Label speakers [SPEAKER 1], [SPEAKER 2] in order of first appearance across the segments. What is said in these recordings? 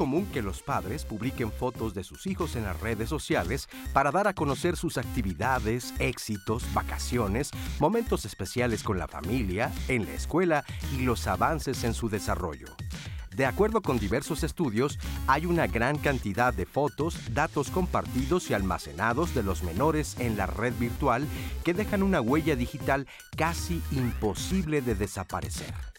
[SPEAKER 1] Común que los padres publiquen fotos de sus hijos en las redes sociales para dar a conocer sus actividades, éxitos, vacaciones, momentos especiales con la familia, en la escuela y los avances en su desarrollo. De acuerdo con diversos estudios, hay una gran cantidad de fotos, datos compartidos y almacenados de los menores en la red virtual que dejan una huella digital casi imposible de desaparecer.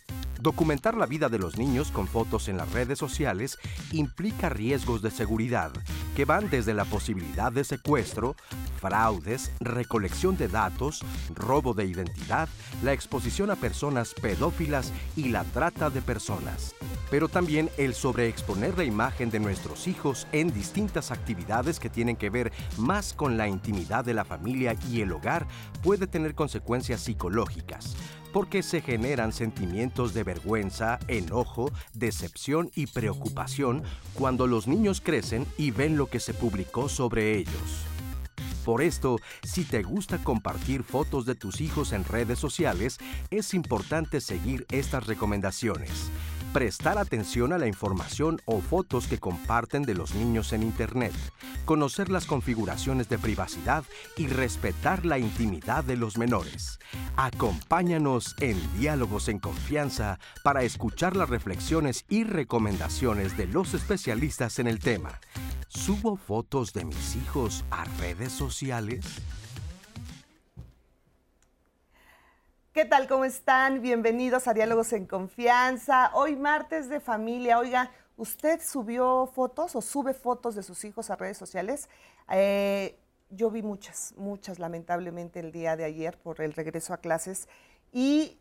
[SPEAKER 1] Documentar la vida de los niños con fotos en las redes sociales implica riesgos de seguridad que van desde la posibilidad de secuestro, fraudes, recolección de datos, robo de identidad, la exposición a personas pedófilas y la trata de personas. Pero también el sobreexponer la imagen de nuestros hijos en distintas actividades que tienen que ver más con la intimidad de la familia y el hogar puede tener consecuencias psicológicas porque se generan sentimientos de vergüenza, enojo, decepción y preocupación cuando los niños crecen y ven lo que se publicó sobre ellos. Por esto, si te gusta compartir fotos de tus hijos en redes sociales, es importante seguir estas recomendaciones prestar atención a la información o fotos que comparten de los niños en Internet, conocer las configuraciones de privacidad y respetar la intimidad de los menores. Acompáñanos en Diálogos en Confianza para escuchar las reflexiones y recomendaciones de los especialistas en el tema. ¿Subo fotos de mis hijos a redes sociales?
[SPEAKER 2] ¿Qué tal? ¿Cómo están? Bienvenidos a Diálogos en Confianza. Hoy martes de familia. Oiga, ¿usted subió fotos o sube fotos de sus hijos a redes sociales? Eh, yo vi muchas, muchas lamentablemente el día de ayer por el regreso a clases. Y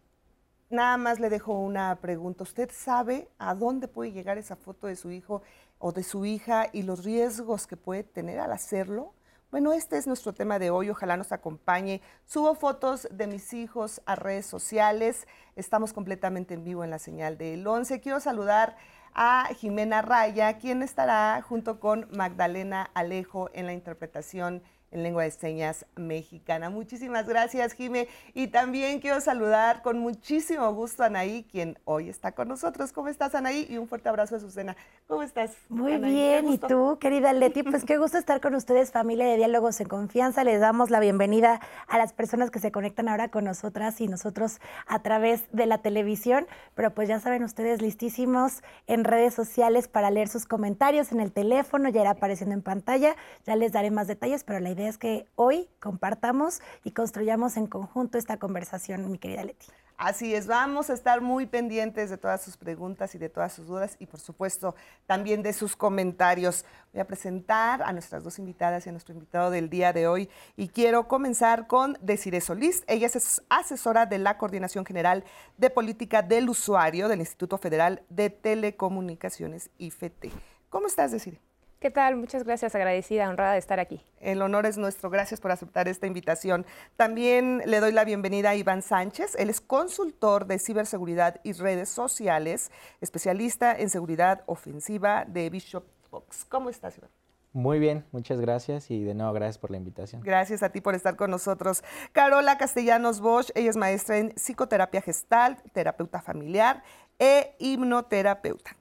[SPEAKER 2] nada más le dejo una pregunta. ¿Usted sabe a dónde puede llegar esa foto de su hijo o de su hija y los riesgos que puede tener al hacerlo? Bueno, este es nuestro tema de hoy. Ojalá nos acompañe. Subo fotos de mis hijos a redes sociales. Estamos completamente en vivo en la señal del 11. Quiero saludar a Jimena Raya, quien estará junto con Magdalena Alejo en la interpretación en lengua de señas mexicana. Muchísimas gracias, Jime. Y también quiero saludar con muchísimo gusto a Anaí, quien hoy está con nosotros. ¿Cómo estás, Anaí? Y un fuerte abrazo a Susana. ¿Cómo estás?
[SPEAKER 3] Muy bien. ¿Y tú, querida Leti? Pues qué gusto estar con ustedes, familia de Diálogos en Confianza. Les damos la bienvenida a las personas que se conectan ahora con nosotras y nosotros a través de la televisión. Pero pues ya saben ustedes listísimos en redes sociales para leer sus comentarios en el teléfono. Ya irá apareciendo en pantalla. Ya les daré más detalles, pero la idea es que hoy compartamos y construyamos en conjunto esta conversación, mi querida Leti.
[SPEAKER 2] Así es, vamos a estar muy pendientes de todas sus preguntas y de todas sus dudas y por supuesto también de sus comentarios. Voy a presentar a nuestras dos invitadas y a nuestro invitado del día de hoy y quiero comenzar con Desiree Solís. Ella es asesora de la Coordinación General de Política del Usuario del Instituto Federal de Telecomunicaciones IFT. ¿Cómo estás, Desiree?
[SPEAKER 4] ¿Qué tal? Muchas gracias, agradecida, honrada de estar aquí.
[SPEAKER 2] El honor es nuestro, gracias por aceptar esta invitación. También le doy la bienvenida a Iván Sánchez, él es consultor de ciberseguridad y redes sociales, especialista en seguridad ofensiva de Bishop Box. ¿Cómo estás, Iván?
[SPEAKER 5] Muy bien, muchas gracias y de nuevo gracias por la invitación.
[SPEAKER 2] Gracias a ti por estar con nosotros. Carola Castellanos Bosch, ella es maestra en psicoterapia gestal, terapeuta familiar e hipnoterapeuta.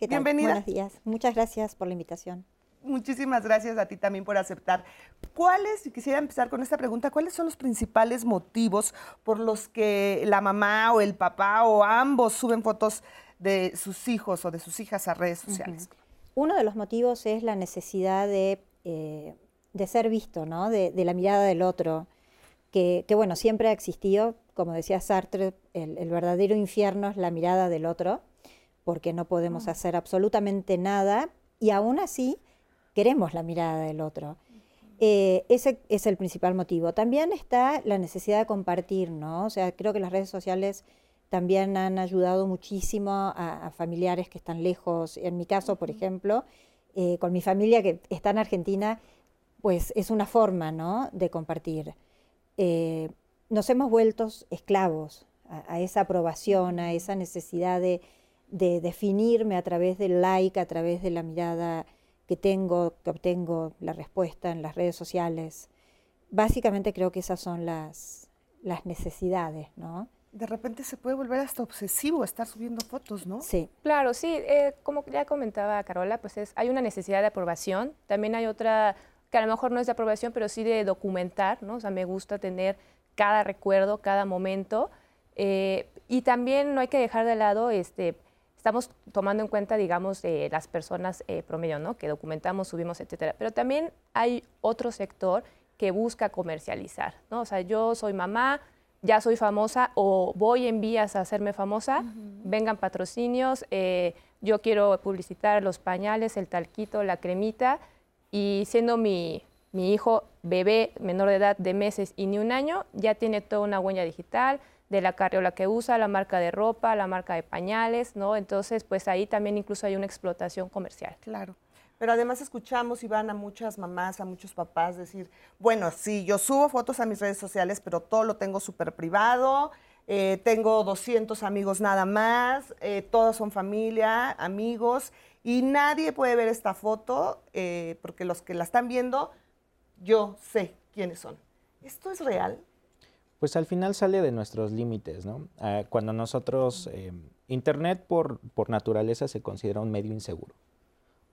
[SPEAKER 2] Bienvenida.
[SPEAKER 6] Buenos días. Muchas gracias por la invitación.
[SPEAKER 2] Muchísimas gracias a ti también por aceptar. ¿Cuáles, quisiera empezar con esta pregunta, cuáles son los principales motivos por los que la mamá o el papá o ambos suben fotos de sus hijos o de sus hijas a redes sociales?
[SPEAKER 6] Uno de los motivos es la necesidad de, eh, ser visto, ¿no? De, la mirada del otro, que, bueno, siempre ha existido, como decía Sartre, el verdadero infierno es la mirada del otro porque no podemos hacer absolutamente nada y aún así queremos la mirada del otro. Eh, ese es el principal motivo. También está la necesidad de compartir, ¿no? O sea, creo que las redes sociales también han ayudado muchísimo a, familiares que están lejos. En mi caso, por ejemplo, eh, con mi familia que está en Argentina, pues es una forma, ¿no? De compartir. Eh, nos hemos vuelto esclavos a esa aprobación, a esa necesidad de, de definirme a través del like, a través de la mirada que tengo, que obtengo la respuesta en las redes sociales. Básicamente creo que esas son las, las necesidades, ¿no?
[SPEAKER 2] de repente se puede volver hasta obsesivo estar subiendo fotos, ¿no?
[SPEAKER 6] Sí.
[SPEAKER 4] Claro, sí, eh, como ya comentaba Carola, pues es, hay una necesidad de aprobación, también hay otra que a lo mejor no es de aprobación, pero sí de documentar, ¿no? O sea, me gusta tener cada recuerdo, cada momento, eh, y también no hay que dejar de lado, este, estamos tomando en cuenta, digamos, las personas eh, promedio, ¿no? Que documentamos, subimos, etcétera, pero también hay otro sector que busca comercializar, ¿no? O sea, yo soy mamá, ya soy famosa o voy en vías a hacerme famosa, vengan patrocinios, eh, yo quiero publicitar los pañales, el talquito, la cremita, y siendo mi, mi hijo bebé menor de edad de meses y ni un año, ya tiene toda una huella digital de la carriola que usa, la marca de ropa, la marca de pañales, ¿no? Entonces, pues ahí también incluso hay una explotación comercial.
[SPEAKER 2] Claro. Pero además escuchamos y van a muchas mamás, a muchos papás decir, bueno, sí, yo subo fotos a mis redes sociales, pero todo lo tengo súper privado, eh, tengo 200 amigos nada más, eh, todos son familia, amigos, y nadie puede ver esta foto eh, porque los que la están viendo, yo sé quiénes son. ¿Esto es real?
[SPEAKER 5] Pues al final sale de nuestros límites, ¿no? Ah, cuando nosotros, Internet por, por naturaleza se considera un medio inseguro.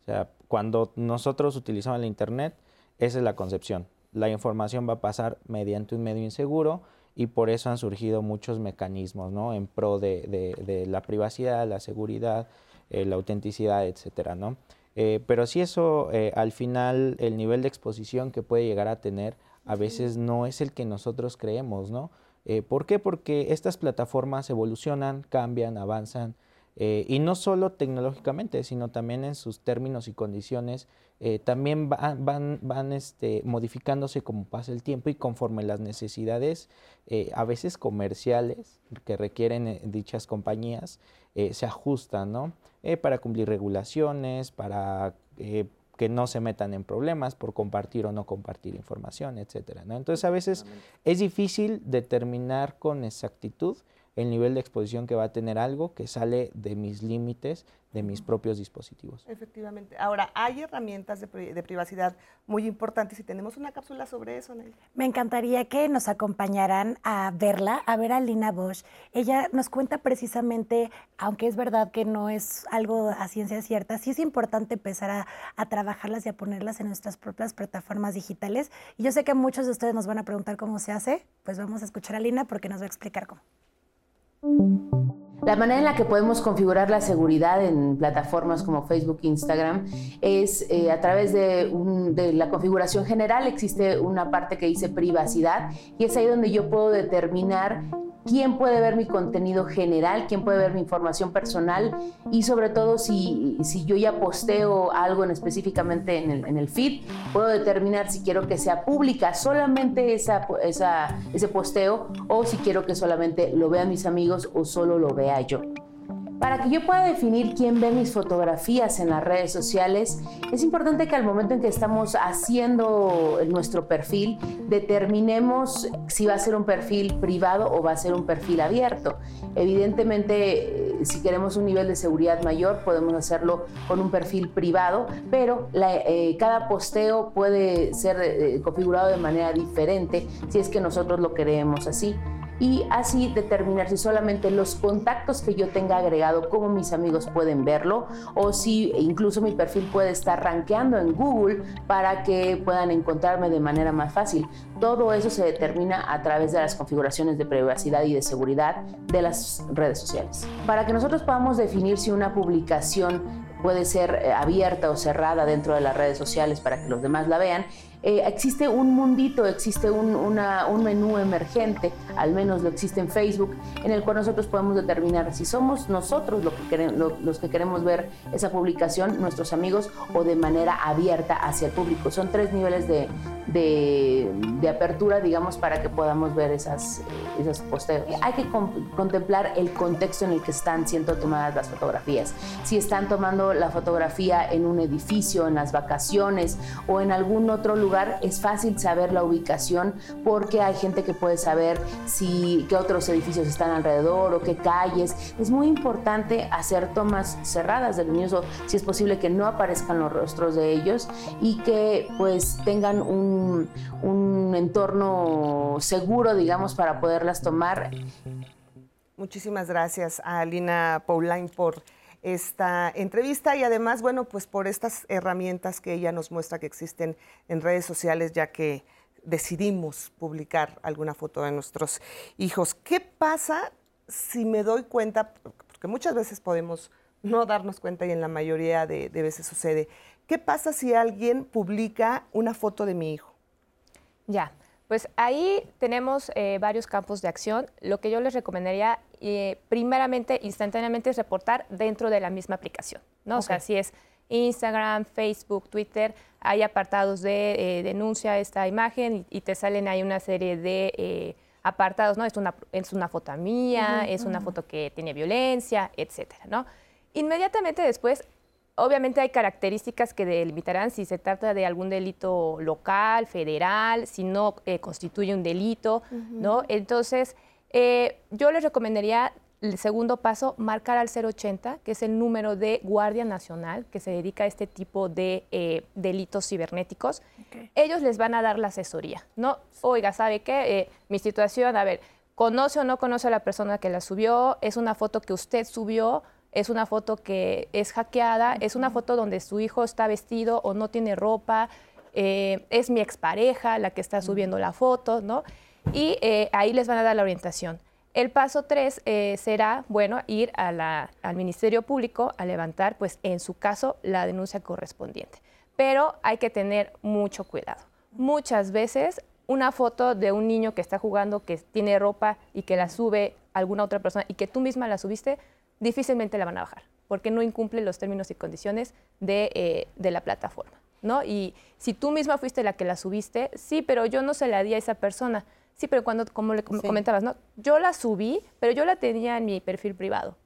[SPEAKER 5] O sea, cuando nosotros utilizamos la Internet, esa es la concepción. La información va a pasar mediante un medio inseguro y por eso han surgido muchos mecanismos ¿no? en pro de, la privacidad, la seguridad, eh, la autenticidad, etcétera, ¿no? Eh, pero si eso, eh, al final, el nivel de exposición que puede llegar a tener a veces no es el que nosotros creemos, ¿no? ¿Por qué? Porque estas plataformas evolucionan, cambian, avanzan, eh, y no solo tecnológicamente, sino también en sus términos y condiciones, eh, también van, van, este, modificándose como pasa el tiempo y conforme las necesidades, eh, a veces comerciales, que requieren dichas compañías, se ajustan, ¿no? para cumplir regulaciones, para que no se metan en problemas por compartir o no compartir información, etcétera, ¿no? Entonces, a veces es difícil determinar con exactitud el nivel de exposición que va a tener algo que sale de mis límites, de mis propios dispositivos.
[SPEAKER 2] Efectivamente. Ahora, hay herramientas de, privacidad muy importantes y tenemos una cápsula sobre eso, Nelly.
[SPEAKER 3] Me encantaría que nos acompañaran a verla, a ver a Lina Bosch. Ella nos cuenta precisamente, aunque es verdad que no es algo a ciencia cierta, sí es importante empezar a, a trabajarlas y a ponerlas en nuestras propias plataformas digitales. Y yo sé que muchos de ustedes nos van a preguntar cómo se hace, pues vamos a escuchar a Lina porque nos va a explicar cómo.
[SPEAKER 7] La manera en la que podemos configurar la seguridad en plataformas como Facebook e Instagram es eh, a través de, de, la configuración general. Existe una parte que dice privacidad y es ahí donde yo puedo determinar quién puede ver mi contenido general, quién puede ver mi información personal y sobre todo si, si yo ya posteo algo en específicamente en el, en el, feed, puedo determinar si quiero que sea pública solamente esa, esa, ese posteo o si quiero que solamente lo vean mis amigos o solo lo vea yo. Para que yo pueda definir quién ve mis fotografías en las redes sociales, es importante que al momento en que estamos haciendo nuestro perfil, determinemos si va a ser un perfil privado o va a ser un perfil abierto. Evidentemente, eh, si queremos un nivel de seguridad mayor, podemos hacerlo con un perfil privado, pero eh, cada posteo puede ser eh, configurado de manera diferente si es que nosotros lo queremos así y así determinar si solamente los contactos que yo tenga agregado, como mis amigos pueden verlo, o si incluso mi perfil puede estar rankeando en Google para que puedan encontrarme de manera más fácil. Todo eso se determina a través de las configuraciones de privacidad y de seguridad de las redes sociales. Para que nosotros podamos definir si una publicación puede ser eh, abierta o cerrada dentro de las redes sociales para que los demás la vean, eh, existe un mundito, existe un, un, menú emergente, al menos lo existe en Facebook, en el cual nosotros podemos determinar si somos nosotros lo que queremos, los que queremos ver esa publicación, nuestros amigos, o de manera abierta hacia el público. Son tres niveles de, de, apertura, digamos, para que podamos ver esas, esas posteos. Hay que contemplar el contexto en el que están siendo tomadas las fotografías. Si están tomando la fotografía en un edificio, en las vacaciones o en algún otro lugar, es fácil saber la ubicación porque hay gente que puede saber si qué otros edificios están alrededor o qué calles. Es muy importante hacer tomas cerradas del niños o si es posible que no aparezcan los rostros de ellos y que pues tengan un, un entorno seguro, digamos, para poderlas tomar
[SPEAKER 2] Muchísimas gracias a Alina Pauline por esta entrevista y además, bueno, pues por estas herramientas que ella nos muestra que existen en redes sociales, ya que decidimos publicar alguna foto de nuestros hijos. ¿Qué pasa si me doy cuenta, porque muchas veces podemos no darnos cuenta y en la mayoría de, veces sucede, ¿qué pasa si alguien publica una foto de mi hijo?
[SPEAKER 4] Ya, pues ahí tenemos eh, varios campos de acción. Lo que yo les recomendaría, eh, primeramente, instantáneamente, es reportar dentro de la misma aplicación, ¿no? O sea, si es Instagram, Facebook, Twitter, hay apartados de eh, denuncia esta imagen y, te salen ahí una serie de apartados, ¿no? Es una, es una foto mía, es una foto que tiene violencia, etcétera, ¿no? Inmediatamente después, obviamente hay características que delimitarán si se trata de algún delito local, federal, si no eh, constituye un delito, ¿no? Entonces, yo les recomendaría el segundo paso, marcar al 080, que es el número de Guardia Nacional que se dedica a este tipo de eh, delitos cibernéticos. Ellos les van a dar la asesoría, ¿no? Oiga, ¿sabe qué? Eh, mi situación, a ver, ¿conoce o no conoce a la persona que la subió? ¿Es una foto que usted subió? ¿Es una foto que es hackeada? ¿Es una foto donde su hijo está vestido o no tiene ropa? Eh, ¿Es mi expareja la que está subiendo la foto? ¿no? Y ahí les van a dar la orientación. El paso tres eh, será, bueno, ir al Ministerio Público a levantar, pues en su caso, la denuncia correspondiente. Pero hay que tener mucho cuidado. Muchas veces una foto de un niño que está jugando, que tiene ropa y que la sube alguna otra persona y que tú misma la subiste, difícilmente la van a bajar, porque no incumple los términos y condiciones de, eh, de la plataforma. ¿no? Y si tú misma fuiste la que la subiste, sí, pero yo no se la di a esa persona Sí, pero cuando, como le comentabas, ¿no? Yo la subí, pero yo la tenía en mi perfil privado.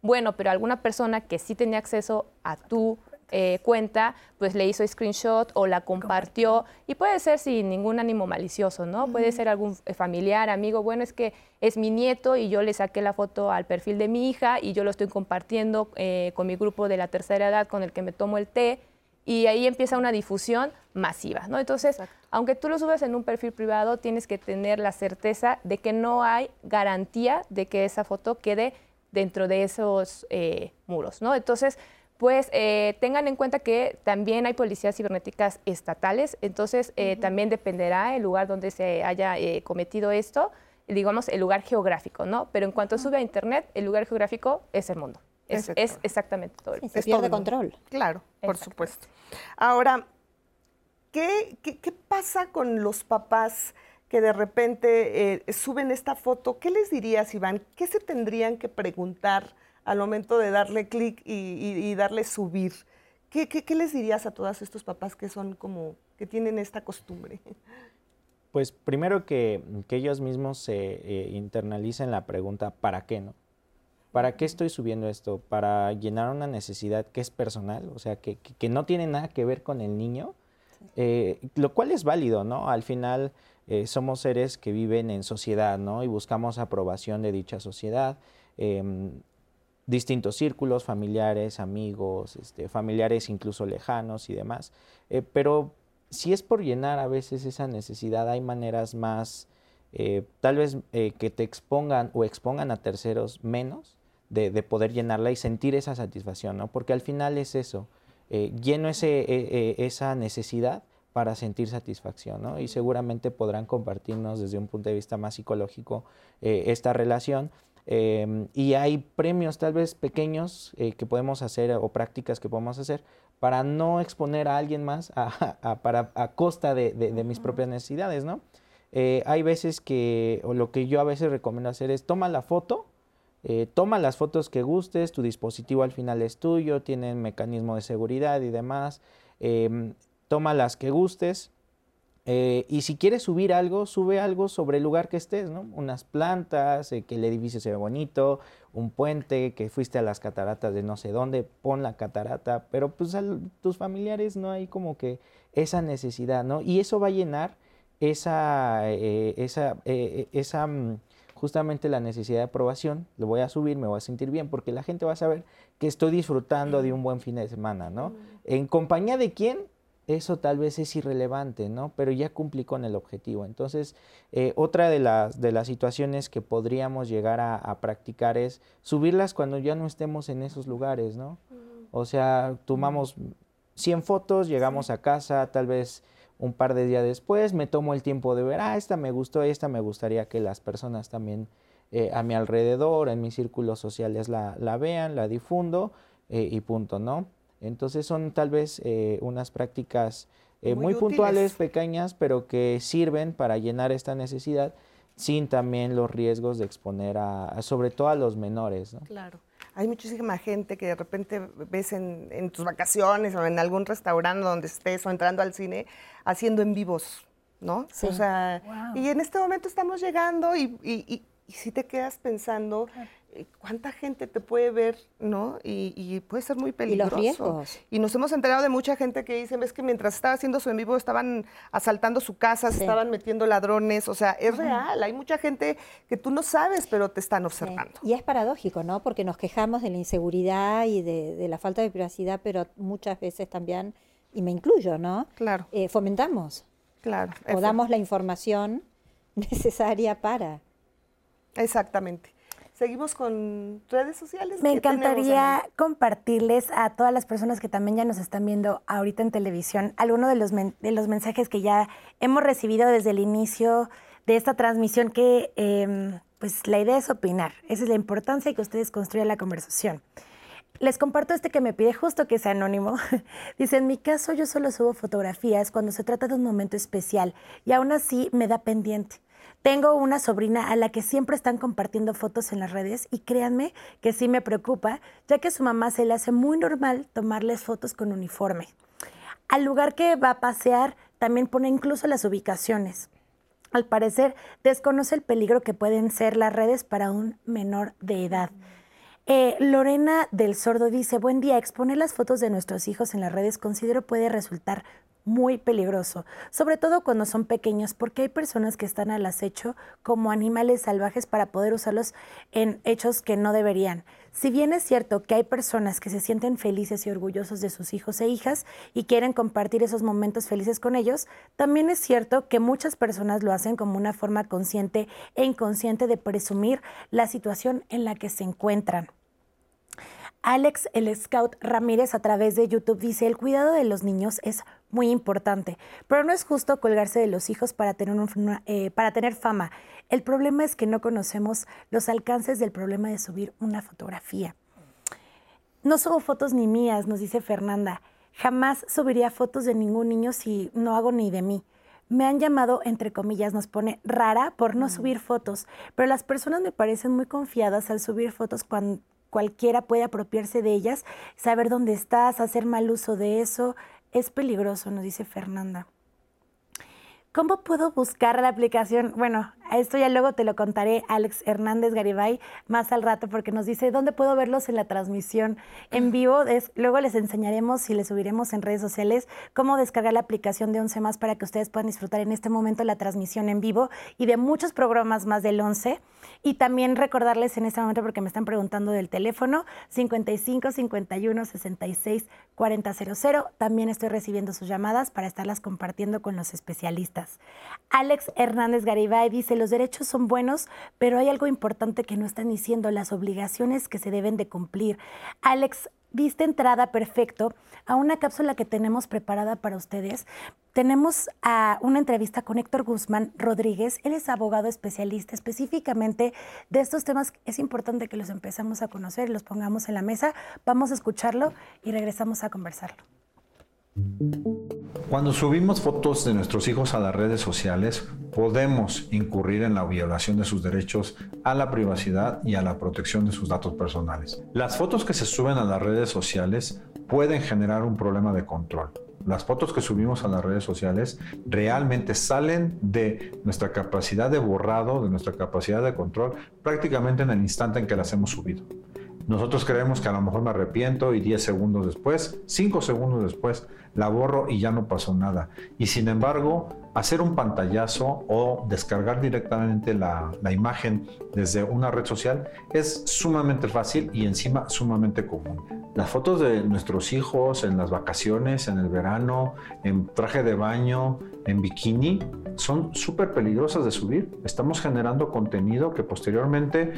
[SPEAKER 4] Bueno, pero alguna persona que sí tenía acceso a tu eh, cuenta, pues le hizo screenshot o la compartió. Y puede ser sin ningún ánimo malicioso, ¿no? Puede ser algún eh, familiar, amigo. Bueno, es que es mi nieto y yo le saqué la foto al perfil de mi hija y yo lo estoy compartiendo eh, con mi grupo de la tercera edad con el que me tomo el té y ahí empieza una difusión masiva, ¿no? Entonces, aunque tú lo subes en un perfil privado, tienes que tener la certeza de que no hay garantía de que esa foto quede dentro de esos eh, muros, ¿no? Entonces, pues eh, tengan en cuenta que también hay policías cibernéticas estatales, entonces eh, también dependerá el lugar donde se haya cometido esto, digamos el lugar geográfico, ¿no? Pero en cuanto sube a Internet, el lugar geográfico es el mundo. Es, exactamente todo.
[SPEAKER 6] se pierde control.
[SPEAKER 2] Claro, por supuesto. Ahora, ¿qué, pasa con los papás que de repente eh, suben esta foto? ¿Qué les dirías, Iván? ¿Qué se tendrían que preguntar al momento de darle clic y, darle subir? ¿Qué, les dirías a todos estos papás que son como, que tienen esta costumbre?
[SPEAKER 5] Pues primero que, ellos mismos se eh, internalicen la pregunta, ¿para qué no? ¿Para qué estoy subiendo esto? ¿Para llenar una necesidad que es personal? O sea, que, no tiene nada que ver con el niño, eh, lo cual es válido, ¿no? Al final eh, somos seres que viven en sociedad, ¿no? Y buscamos aprobación de dicha sociedad. Em, distintos círculos, familiares, amigos, este, familiares incluso lejanos y demás. Eh, pero si es por llenar a veces esa necesidad, hay maneras más, tal vez que te expongan o expongan a terceros menos, de, poder llenarla y sentir esa satisfacción, ¿no? Porque al final es eso, eh, lleno ese, e, e, esa necesidad para sentir satisfacción, ¿no? Y seguramente podrán compartirnos desde un punto de vista más psicológico eh, esta relación. Em, y hay premios tal vez pequeños eh, que podemos hacer o prácticas que podemos hacer para no exponer a alguien más a, para, a costa de, de, mis propias necesidades, ¿no? hay veces que, o lo que yo a veces recomiendo hacer es toma la foto, eh, toma las fotos que gustes, tu dispositivo al final es tuyo, tiene mecanismo de seguridad y demás. Em, toma las que gustes. Eh, y si quieres subir algo, sube algo sobre el lugar que estés, ¿no? Unas plantas, eh, que el edificio se ve bonito, un puente, que fuiste a las cataratas de no sé dónde, pon la catarata, pero pues a tus familiares no hay como que esa necesidad, ¿no? Y eso va a llenar esa, esa, esa mm, justamente la necesidad de aprobación, lo voy a subir, me voy a sentir bien, porque la gente va a saber que estoy disfrutando de un buen fin de semana, ¿no? En compañía de quién, eso tal vez es irrelevante, ¿no? Pero ya cumplí con el objetivo. Entonces, eh, otra de las, de las situaciones que podríamos llegar a, practicar es subirlas cuando ya no estemos en esos lugares, ¿no? O sea, tomamos 100 fotos, llegamos a casa, tal vez un par de días después, me tomo el tiempo de ver, ah, esta me gustó, esta me gustaría que las personas también eh, a mi alrededor, en mis círculos sociales la, la vean, la difundo eh, y punto, ¿no? Entonces son tal vez eh, unas prácticas eh, muy, puntuales, pequeñas, pero que sirven para llenar esta necesidad sin también los riesgos de exponer a, sobre todo a los menores. ¿no?
[SPEAKER 2] Claro. Hay muchísima gente que de repente ves en, tus vacaciones o en algún restaurante donde estés o entrando al cine haciendo en vivos, ¿no? Sí. O sea, y en este momento estamos llegando y, y, y si te quedas pensando cuánta gente te puede ver, ¿no? Y, puede ser muy peligroso.
[SPEAKER 6] Y los riesgos.
[SPEAKER 2] Y nos hemos enterado de mucha gente que dice, ves que mientras estaba haciendo su en vivo estaban asaltando su casa, se estaban metiendo ladrones, o sea, es real, hay mucha gente que tú no sabes, pero te están observando.
[SPEAKER 6] Y es paradójico, ¿no? Porque nos quejamos de la inseguridad y de, la falta de privacidad, pero muchas veces también, y me incluyo, ¿no?
[SPEAKER 2] Claro.
[SPEAKER 6] Eh, fomentamos.
[SPEAKER 2] Claro.
[SPEAKER 6] O damos la información necesaria para.
[SPEAKER 2] Exactamente. Seguimos con redes sociales.
[SPEAKER 3] Me encantaría compartirles a todas las personas que también ya nos están viendo ahorita en televisión algunos de los, de los mensajes que ya hemos recibido desde el inicio de esta transmisión que em, pues la idea es opinar. Esa es la importancia de que ustedes construyan la conversación. Les comparto este que me pide justo que sea anónimo. Dice, en mi caso yo solo subo fotografías cuando se trata de un momento especial y aún así me da pendiente. Tengo una sobrina a la que siempre están compartiendo fotos en las redes y créanme que sí me preocupa, ya que su mamá se le hace muy normal tomarles fotos con uniforme. Al lugar que va a pasear también pone incluso las ubicaciones. Al parecer desconoce el peligro que pueden ser las redes para un menor de edad. Eh, Lorena del Sordo dice, buen día, exponer las fotos de nuestros hijos en las redes considero puede resultar muy peligroso, sobre todo cuando son pequeños, porque hay personas que están al acecho como animales salvajes para poder usarlos en hechos que no deberían. Si bien es cierto que hay personas que se sienten felices y orgullosos de sus hijos e hijas y quieren compartir esos momentos felices con ellos, también es cierto que muchas personas lo hacen como una forma consciente e inconsciente de presumir la situación en la que se encuentran. Alex, el Scout Ramírez, a través de YouTube dice, el cuidado de los niños es muy importante, pero no es justo colgarse de los hijos para tener, eh, para tener fama. El problema es que no conocemos los alcances del problema de subir una fotografía. No subo fotos ni mías, nos dice Fernanda. Jamás subiría fotos de ningún niño si no hago ni de mí. Me han llamado, entre comillas, nos pone rara por no mm. subir fotos, pero las personas me parecen muy confiadas al subir fotos cuando, cualquiera puede apropiarse de ellas, saber dónde estás, hacer mal uso de eso, es peligroso, nos dice Fernanda. ¿Cómo puedo buscar la aplicación? Bueno, esto ya luego te lo contaré, Alex Hernández Garibay, más al rato, porque nos dice dónde puedo verlos en la transmisión en vivo. luego les enseñaremos y les subiremos en redes sociales cómo descargar la aplicación de 11 más para que ustedes puedan disfrutar en este momento la transmisión en vivo y de muchos programas más del 11. Y también recordarles en este momento, porque me están preguntando del teléfono, 55 51 66 4000. También estoy recibiendo sus llamadas para estarlas compartiendo con los especialistas. Alex Hernández Garibay dice, los derechos son buenos, pero hay algo importante que no están diciendo, las obligaciones que se deben de cumplir. Alex, viste entrada perfecto a una cápsula que tenemos preparada para ustedes. Tenemos a una entrevista con Héctor Guzmán Rodríguez. Él es abogado especialista específicamente de estos temas. Es importante que los empezamos a conocer los pongamos en la mesa. Vamos a escucharlo y regresamos a conversarlo.
[SPEAKER 8] Cuando subimos fotos de nuestros hijos a las redes sociales, podemos incurrir en la violación de sus derechos a la privacidad y a la protección de sus datos personales. Las fotos que se suben a las redes sociales pueden generar un problema de control. Las fotos que subimos a las redes sociales realmente salen de nuestra capacidad de borrado, de nuestra capacidad de control, prácticamente en el instante en que las hemos subido. Nosotros creemos que a lo mejor me arrepiento y 10 segundos después, 5 segundos después, la borro y ya no pasó nada. Y sin embargo, hacer un pantallazo o descargar directamente la, imagen desde una red social es sumamente fácil y encima sumamente común. Las fotos de nuestros hijos en las vacaciones, en el verano, en traje de baño, en bikini, son súper peligrosas de subir. Estamos generando contenido que posteriormente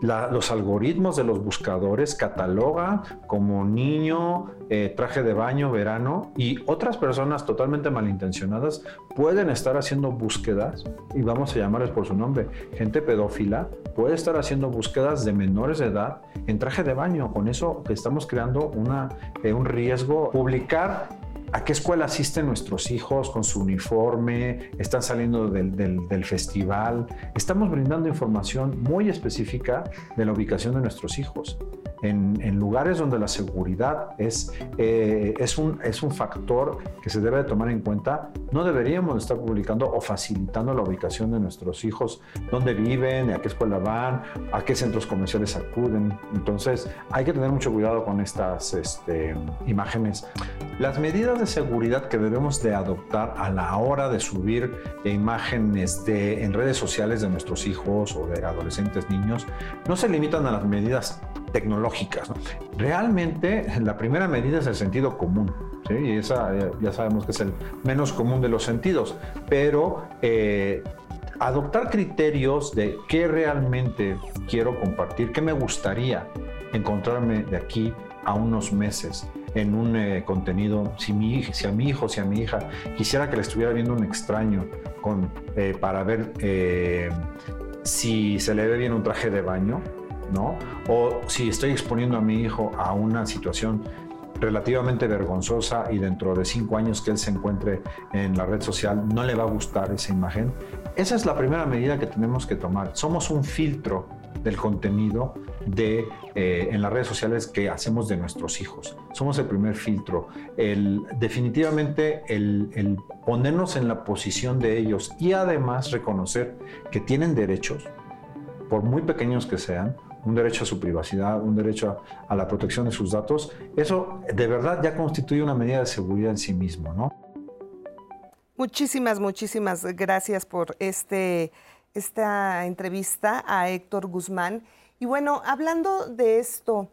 [SPEAKER 8] los algoritmos de los buscadores catalogan como niño, eh, traje de baño, verano y otras personas totalmente malintencionadas pueden estar haciendo búsquedas y vamos a llamarles por su nombre, gente pedófila puede estar haciendo búsquedas de menores de edad en traje de baño. Con eso estamos creando una, eh, un riesgo. Publicar ¿A qué escuela asisten nuestros hijos con su uniforme? ¿Están saliendo del, festival? Estamos brindando información muy específica de la ubicación de nuestros hijos. En, lugares donde la seguridad es, eh, es, un, es un factor que se debe de tomar en cuenta, no deberíamos estar publicando o facilitando la ubicación de nuestros hijos, dónde viven, a qué escuela van, a qué centros comerciales acuden. Entonces hay que tener mucho cuidado con estas este, imágenes. Las medidas de seguridad que debemos de adoptar a la hora de subir imágenes de, en redes sociales de nuestros hijos o de adolescentes niños no se limitan a las medidas tecnológicas. Realmente la primera medida es el sentido común. Y esa ya sabemos que es el menos común de los sentidos, pero eh, adoptar criterios de qué realmente quiero compartir, qué me gustaría encontrarme de aquí a unos meses en un eh, contenido, si, mi, si a mi hijo, si a mi hija quisiera que le estuviera viendo un extraño con, eh, para ver eh, si se le ve bien un traje de baño, ¿no? O si estoy exponiendo a mi hijo a una situación relativamente vergonzosa y dentro de cinco años que él se encuentre en la red social no le va a gustar esa imagen. Esa es la primera medida que tenemos que tomar. Somos un filtro del contenido de, eh, en las redes sociales que hacemos de nuestros hijos. Somos el primer filtro. El, definitivamente el, el ponernos en la posición de ellos y además reconocer que tienen derechos, por muy pequeños que sean, un derecho a su privacidad, un derecho a, a, la protección de sus datos, eso de verdad ya constituye una medida de seguridad en sí mismo, ¿no?
[SPEAKER 2] Muchísimas, muchísimas gracias por este esta entrevista a Héctor Guzmán. Y bueno, hablando de esto,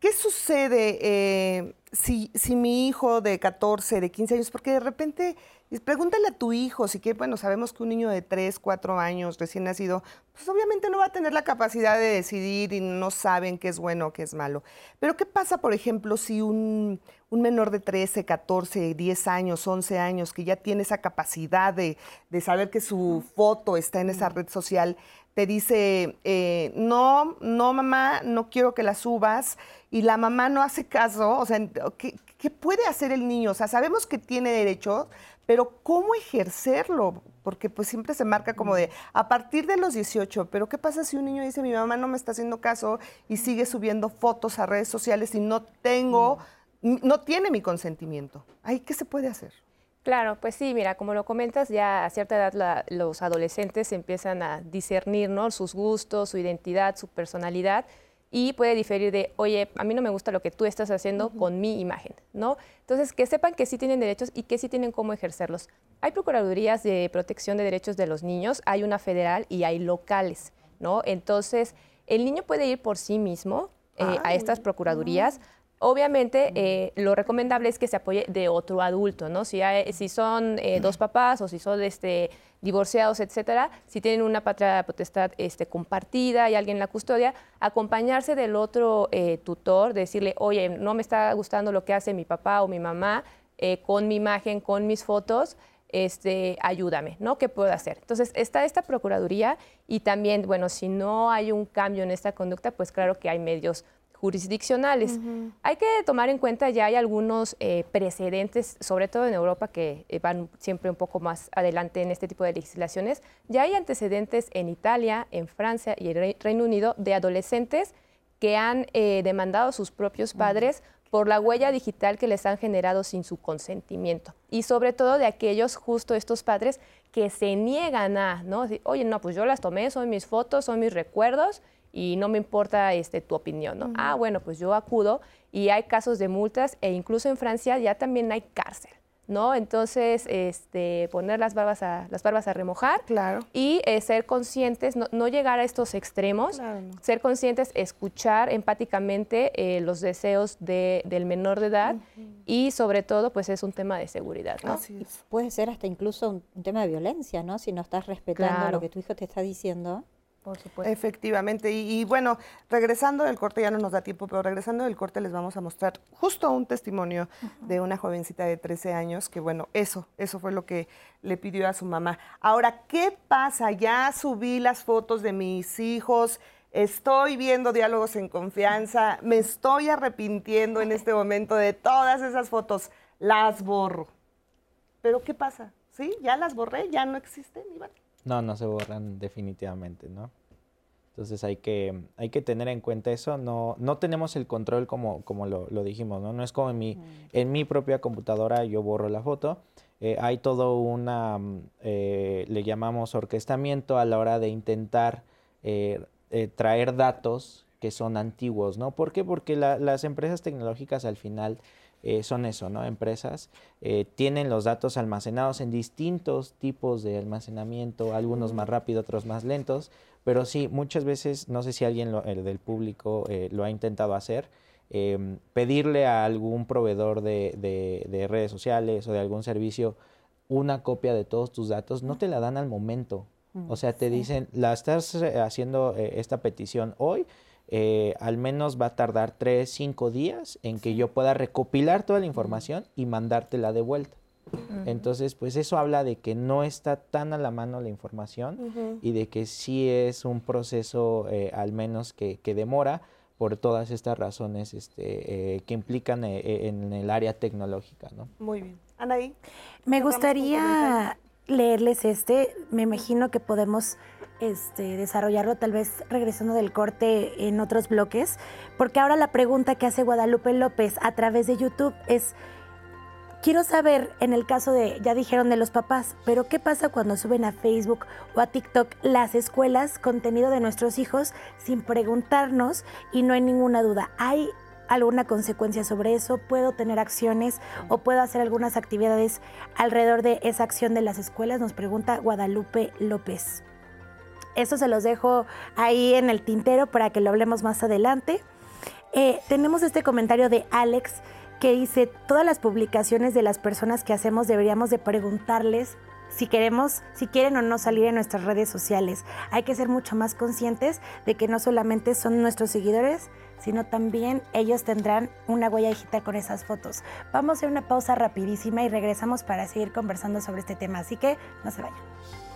[SPEAKER 2] ¿qué sucede eh, si, si, mi hijo de 14, de 15 años, porque de repente, pregúntale a tu hijo, si que, bueno, sabemos que un niño de 3, 4 años recién nacido, pues obviamente no va a tener la capacidad de decidir y no saben qué es bueno o qué es malo. Pero ¿qué pasa, por ejemplo, si un, un menor de 13, 14, 10 años, 11 años, que ya tiene esa capacidad de, de saber que su foto está en esa red social, te dice, eh, no, no mamá, no quiero que la subas, y la mamá no hace caso, o sea, ¿qué, ¿qué, puede hacer el niño? O sea, sabemos que tiene derecho, pero ¿cómo ejercerlo? Porque pues siempre se marca como de a partir de los 18, pero ¿qué pasa si un niño dice, mi mamá no me está haciendo caso y sigue subiendo fotos a redes sociales y no tengo, no tiene mi consentimiento? ¿Ahí qué se puede hacer?
[SPEAKER 4] Claro, pues sí, mira, como lo comentas, ya a cierta edad los adolescentes empiezan a discernir ¿no? sus gustos, su identidad, su personalidad y puede diferir de, oye, a mí no me gusta lo que tú estás haciendo con mi imagen, ¿no? Entonces, que sepan que sí tienen derechos y que sí tienen cómo ejercerlos. Hay procuradurías de protección de derechos de los niños, hay una federal y hay locales, ¿no? Entonces, el niño puede ir por sí mismo eh, a estas procuradurías. Obviamente, eh, lo recomendable es que se apoye de otro adulto, ¿no? Si, si son eh, dos papás o si son este, divorciados, etcétera, si tienen una patria potestad este, compartida y alguien en la custodia, acompañarse del otro eh, tutor, decirle, oye, no me está gustando lo que hace mi papá o mi mamá con mi imagen, con mis fotos, este, ayúdame, ¿no? ¿Qué puedo hacer? Entonces, está esta Procuraduría y también, bueno, si no hay un cambio en esta conducta, pues claro que hay medios jurisdiccionales. Hay que tomar en cuenta, ya hay algunos eh, precedentes, sobre todo en Europa, que eh, van siempre un poco más adelante en este tipo de legislaciones. Ya hay antecedentes en Italia, en Francia y el Reino Unido de adolescentes que han eh, demandado a sus propios padres por la huella digital que les han generado sin su consentimiento. Y sobre todo de aquellos, justo estos padres, que se niegan a, ¿no? Oye, no, pues yo las tomé, son mis fotos, son mis recuerdos, y no me importa este, tu opinión, ¿no? Ah, bueno, pues yo acudo y hay casos de multas e incluso en Francia ya también hay cárcel. ¿no? Entonces, este, poner las barbas a, las barbas a remojar
[SPEAKER 2] Claro.
[SPEAKER 4] y eh, ser conscientes, no, no llegar a estos extremos,
[SPEAKER 2] Claro, no.
[SPEAKER 4] ser conscientes, escuchar empáticamente eh, los deseos de- del menor de edad y sobre todo, pues es un tema de seguridad, ¿no?
[SPEAKER 2] Así es.
[SPEAKER 6] Puede ser hasta incluso un, un tema de violencia, ¿no? Si no estás respetando
[SPEAKER 4] Claro.
[SPEAKER 6] lo que tu hijo te está diciendo.
[SPEAKER 4] Por supuesto.
[SPEAKER 2] Efectivamente. Y, y bueno, regresando del corte, ya no nos da tiempo, pero regresando del corte les vamos a mostrar justo un testimonio de una jovencita de 13 años que, bueno, eso, eso fue lo que le pidió a su mamá. Ahora, ¿qué pasa? Ya subí las fotos de mis hijos. Estoy viendo diálogos en confianza, me estoy arrepintiendo en este momento de todas esas fotos, las borro. Pero ¿qué pasa? ¿Sí? Ya las borré, ya no existen, Iván.
[SPEAKER 5] No, no se borran definitivamente, ¿no? Entonces hay que, hay que tener en cuenta eso. No, no tenemos el control como, como lo, lo dijimos, ¿no? No es como en mi, en mi propia computadora yo borro la foto. Eh, hay todo una, mm, eh, le llamamos orquestamiento a la hora de intentar eh, traer datos que son antiguos, ¿no? ¿Por qué? Porque la- las empresas tecnológicas al final son eso, ¿no? Empresas tienen los datos almacenados en distintos tipos de almacenamiento, algunos más rápido, otros más lentos, pero sí, muchas veces, no sé si alguien lo- el del público eh, lo ha intentado hacer, em, pedirle a algún proveedor de, de- de redes sociales o de algún servicio una copia de todos tus datos, no te la dan al momento. O sea, te dicen, la estás eh, haciendo eh, esta petición hoy, eh, al menos va a tardar tres, cinco días en que yo pueda recopilar toda la información y mandártela de vuelta. Entonces, pues eso habla de que no está tan a la mano la información y de que sí es un proceso eh, al menos que, que demora por todas estas razones este, eh, que implican eh, en el área tecnológica, ¿no?
[SPEAKER 2] Muy bien. Anaí.
[SPEAKER 3] Me gustaría leerles este. Me imagino que podemos este, desarrollarlo tal vez regresando del corte en otros bloques, porque ahora la pregunta que hace Guadalupe López a través de YouTube es, quiero saber en el caso de, ya dijeron de los papás, pero ¿qué pasa cuando suben a Facebook o a TikTok las escuelas contenido de nuestros hijos sin preguntarnos y no hay ninguna duda? ¿Hay alguna consecuencia sobre eso? ¿Puedo tener acciones o puedo hacer algunas actividades alrededor de esa acción de las escuelas? Nos pregunta Guadalupe López. Eso se los dejo ahí en el tintero para que lo hablemos más adelante. Eh, tenemos este comentario de Alex que dice, todas las publicaciones de las personas que hacemos deberíamos de preguntarles si queremos, si quieren o no salir en nuestras redes sociales. Hay que ser mucho más conscientes de que no solamente son nuestros seguidores, sino también ellos tendrán una huella digital con esas fotos. Vamos a hacer una pausa rapidísima y regresamos para seguir conversando sobre este tema, así que no se vayan.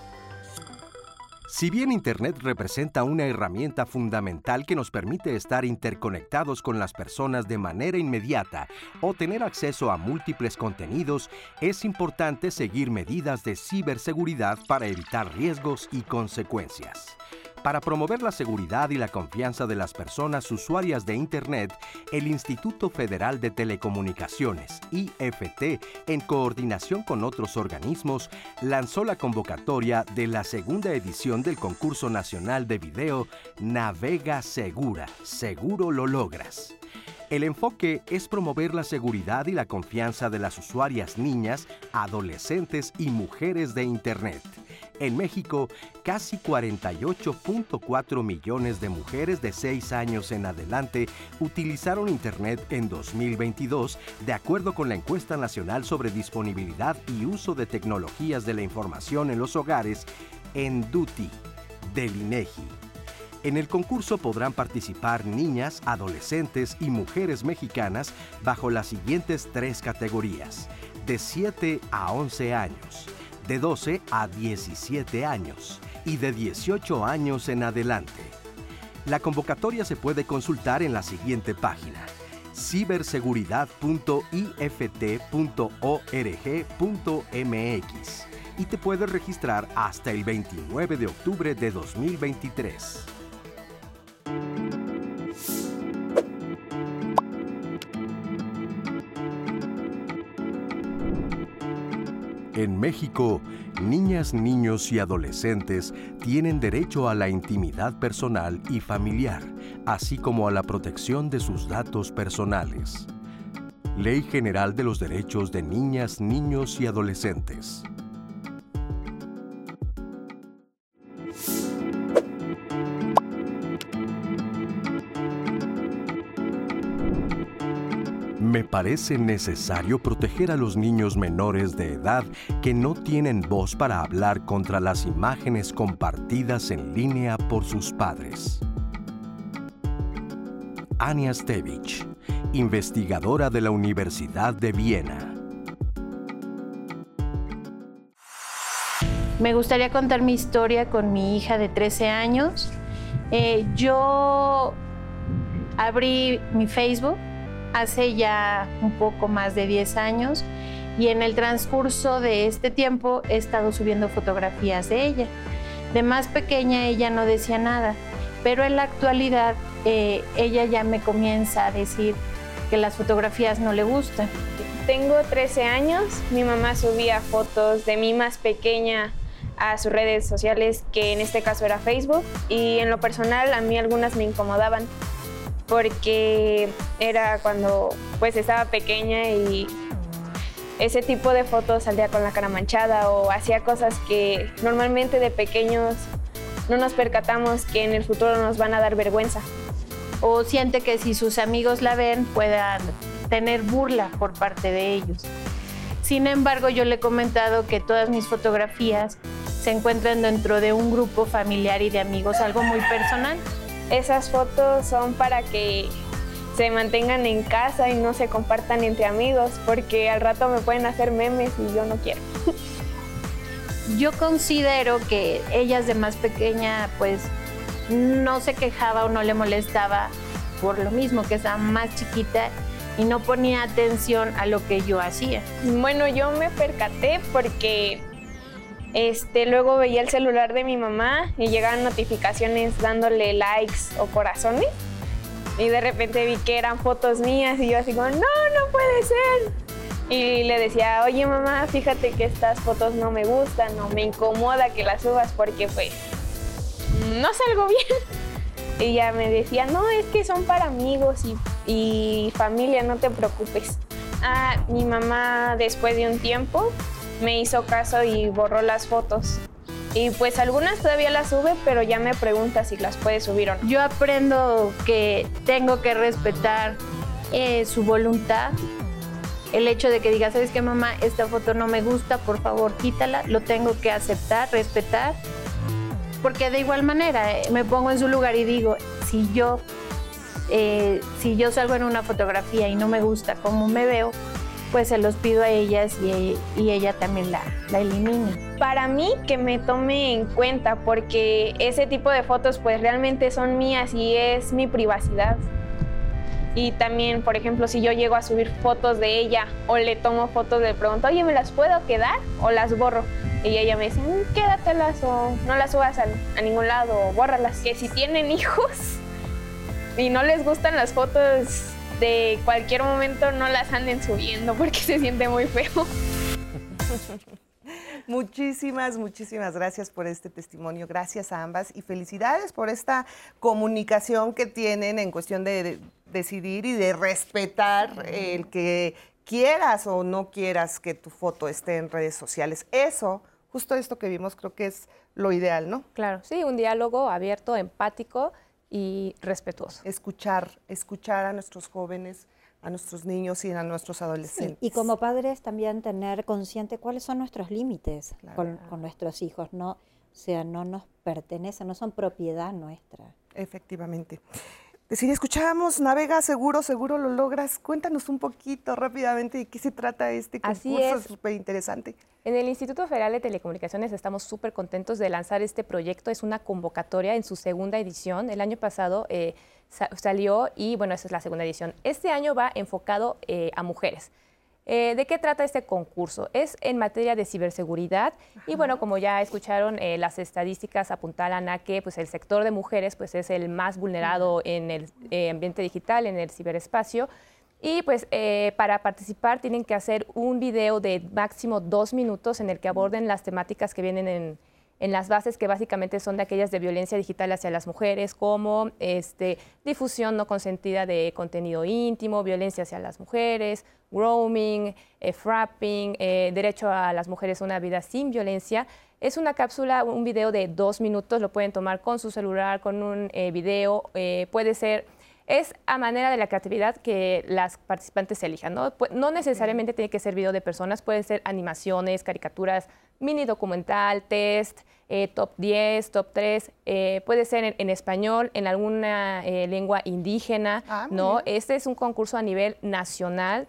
[SPEAKER 1] Si bien Internet representa una herramienta fundamental que nos permite estar interconectados con las personas de manera inmediata o tener acceso a múltiples contenidos, es importante seguir medidas de ciberseguridad para evitar riesgos y consecuencias. Para promover la seguridad y la confianza de las personas usuarias de Internet, el Instituto Federal de Telecomunicaciones, IFT, en coordinación con otros organismos, lanzó la convocatoria de la segunda edición del concurso nacional de video Navega Segura, seguro lo logras. El enfoque es promover la seguridad y la confianza de las usuarias niñas, adolescentes y mujeres de Internet. En México, casi 48.4 millones de mujeres de 6 años en adelante utilizaron Internet en 2022, de acuerdo con la encuesta nacional sobre disponibilidad y uso de tecnologías de la información en los hogares, en DUTI, del INEGI. En el concurso podrán participar niñas, adolescentes y mujeres mexicanas bajo las siguientes tres categorías, de 7 a 11 años, de 12 a 17 años y de 18 años en adelante. La convocatoria se puede consultar en la siguiente página ciberseguridad.ift.org.mx y te puedes registrar hasta el 29 de octubre de 2023. En México, niñas, niños y adolescentes tienen derecho a la intimidad personal y familiar, así como a la protección de sus datos personales. Ley General de los Derechos de Niñas, Niños y Adolescentes. Parece necesario proteger a los niños menores de edad que no tienen voz para hablar contra las imágenes compartidas en línea por sus padres. Ania Stevich, investigadora de la Universidad de Viena.
[SPEAKER 9] Me gustaría contar mi historia con mi hija de 13 años. Eh, yo abrí mi Facebook hace ya un poco más de 10 años y en el transcurso de este tiempo he estado subiendo fotografías de ella. De más pequeña ella no decía nada, pero en la actualidad eh, ella ya me comienza a decir que las fotografías no le gustan.
[SPEAKER 10] Tengo 13 años, mi mamá subía fotos de mí más pequeña a sus redes sociales, que en este caso era Facebook, y en lo personal a mí algunas me incomodaban porque era cuando pues estaba pequeña y ese tipo de fotos salía con la cara manchada o hacía cosas que normalmente de pequeños no nos percatamos que en el futuro nos van a dar vergüenza.
[SPEAKER 9] O siente que si sus amigos la ven puedan tener burla por parte de ellos. Sin embargo, yo le he comentado que todas mis fotografías se encuentran dentro de un grupo familiar y de amigos, algo muy personal.
[SPEAKER 10] Esas fotos son para que se mantengan en casa y no se compartan entre amigos, porque al rato me pueden hacer memes y yo no quiero.
[SPEAKER 9] Yo considero que ellas de más pequeña pues no se quejaba o no le molestaba por lo mismo que estaba más chiquita y no ponía atención a lo que yo hacía.
[SPEAKER 10] Bueno, yo me percaté porque este, luego veía el celular de mi mamá y llegaban notificaciones dándole likes o corazones. Y de repente vi que eran fotos mías y yo así como, no, no puede ser. Y le decía, oye mamá, fíjate que estas fotos no me gustan o me incomoda que las subas porque pues no salgo bien. Y ella me decía, no, es que son para amigos y, y familia, no te preocupes. Ah, mi mamá después de un tiempo me hizo caso y borró las fotos. Y pues algunas todavía las sube, pero ya me pregunta si las puede subir o no.
[SPEAKER 9] Yo aprendo que tengo que respetar eh, su voluntad. El hecho de que diga, ¿sabes qué, mamá? Esta foto no me gusta, por favor, quítala. Lo tengo que aceptar, respetar. Porque de igual manera eh, me pongo en su lugar y digo, si yo, eh, si yo salgo en una fotografía y no me gusta cómo me veo, pues se los pido a ellas y, ella también la, la elimina.
[SPEAKER 10] Para mí que me tome en cuenta porque ese tipo de fotos pues realmente son mías y es mi privacidad. Y también, por ejemplo, si yo llego a subir fotos de ella o le tomo fotos, le pregunto, oye, ¿me las puedo quedar o las borro? Y ella me dice, mm, quédatelas o no las subas a, a ningún lado o bórralas. Que si tienen hijos y no les gustan las fotos de cualquier momento no las anden subiendo porque se siente muy feo.
[SPEAKER 2] Muchísimas, muchísimas gracias por este testimonio. Gracias a ambas y felicidades por esta comunicación que tienen en cuestión de, decidir y de respetar el que quieras o no quieras que tu foto esté en redes sociales. Eso, justo esto que vimos, creo que es lo ideal, ¿no?
[SPEAKER 4] Claro, sí, un diálogo abierto, empático y respetuoso.
[SPEAKER 2] Escuchar, escuchar a nuestros jóvenes, a nuestros niños y a nuestros adolescentes.
[SPEAKER 6] y como padres también tener consciente cuáles son nuestros límites con, nuestros hijos, no, o sea, no nos pertenecen, no son propiedad nuestra.
[SPEAKER 2] Efectivamente. Decir, escuchábamos Navega Seguro, seguro lo logras. Cuéntanos un poquito rápidamente de qué se trata este concurso, es súper interesante.
[SPEAKER 4] En el Instituto Federal de Telecomunicaciones estamos súper contentos de lanzar este proyecto. Es una convocatoria en su segunda edición. El año pasado eh, salió y bueno, esa es la segunda edición. Este año va enfocado eh, a mujeres. Eh, ¿De qué trata este concurso? Es en materia de ciberseguridad y bueno, como ya escucharon, eh, las estadísticas apuntalan a que pues, el sector de mujeres pues, es el más vulnerado en el eh, ambiente digital, en el ciberespacio. Y pues eh, para participar tienen que hacer un video de máximo dos minutos en el que aborden las temáticas que vienen en, en las bases que básicamente son de aquellas de violencia digital hacia las mujeres, como este, difusión no consentida de contenido íntimo, violencia hacia las mujeres, grooming, eh, frapping, eh, derecho a las mujeres a una vida sin violencia. Es una cápsula, un video de dos minutos, lo pueden tomar con su celular, con un eh, video, puede ser es a manera de la creatividad que las participantes elijan. ¿no? no necesariamente tiene que ser video de personas, pueden ser animaciones, caricaturas, mini documental, test, eh, top 10, top 3, eh, puede ser en, español, en alguna eh, lengua indígena, ah, ¿no? Este es un concurso a nivel nacional.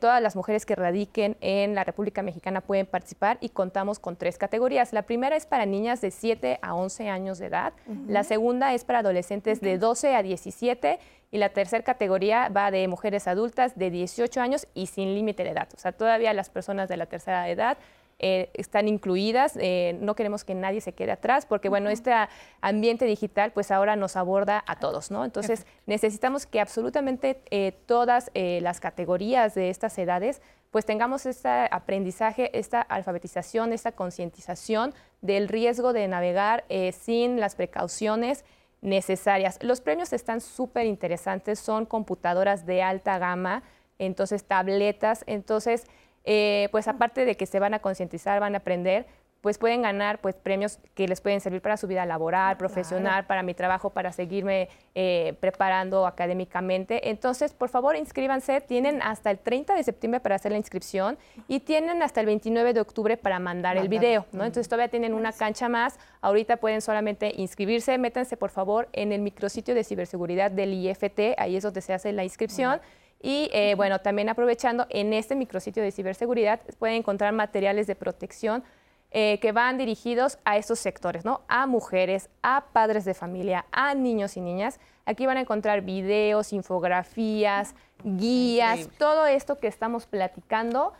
[SPEAKER 4] todas las mujeres que radiquen en la República Mexicana pueden participar y contamos con tres categorías. La primera es para niñas de 7 a 11 años de edad, la segunda es para adolescentes de 12 a 17 y la tercera categoría va de mujeres adultas de 18 años y sin límite de edad. O sea, todavía las personas de la tercera edad eh, están incluidas. Eh, no queremos que nadie se quede atrás, porque bueno, este ambiente digital pues ahora nos aborda a todos, ¿no? Entonces necesitamos que absolutamente eh, todas las categorías de estas edades pues tengamos este aprendizaje, esta alfabetización, esta concientización del riesgo de navegar sin las precauciones necesarias. Los premios están súper interesantes, son computadoras de alta gama, entonces tabletas, entonces eh, pues aparte de que se van a concientizar, van a aprender, pues pueden ganar pues premios que les pueden servir para su vida laboral, profesional, para mi trabajo, para seguirme eh, preparando académicamente. Entonces, por favor, inscríbanse. Tienen hasta el 30 de septiembre para hacer la inscripción y tienen hasta el 29 de octubre para mandar el video, ¿no? Entonces, todavía tienen una cancha más. Ahorita pueden solamente inscribirse. Métanse, por favor, en el micrositio de ciberseguridad del IFT. Ahí es donde se hace la inscripción. Y eh, bueno, también aprovechando, en este micrositio de ciberseguridad pueden encontrar materiales de protección eh, que van dirigidos a estos sectores, ¿no? A mujeres, a padres de familia, a niños y niñas. Aquí van a encontrar videos, infografías, guías, todo esto que estamos platicando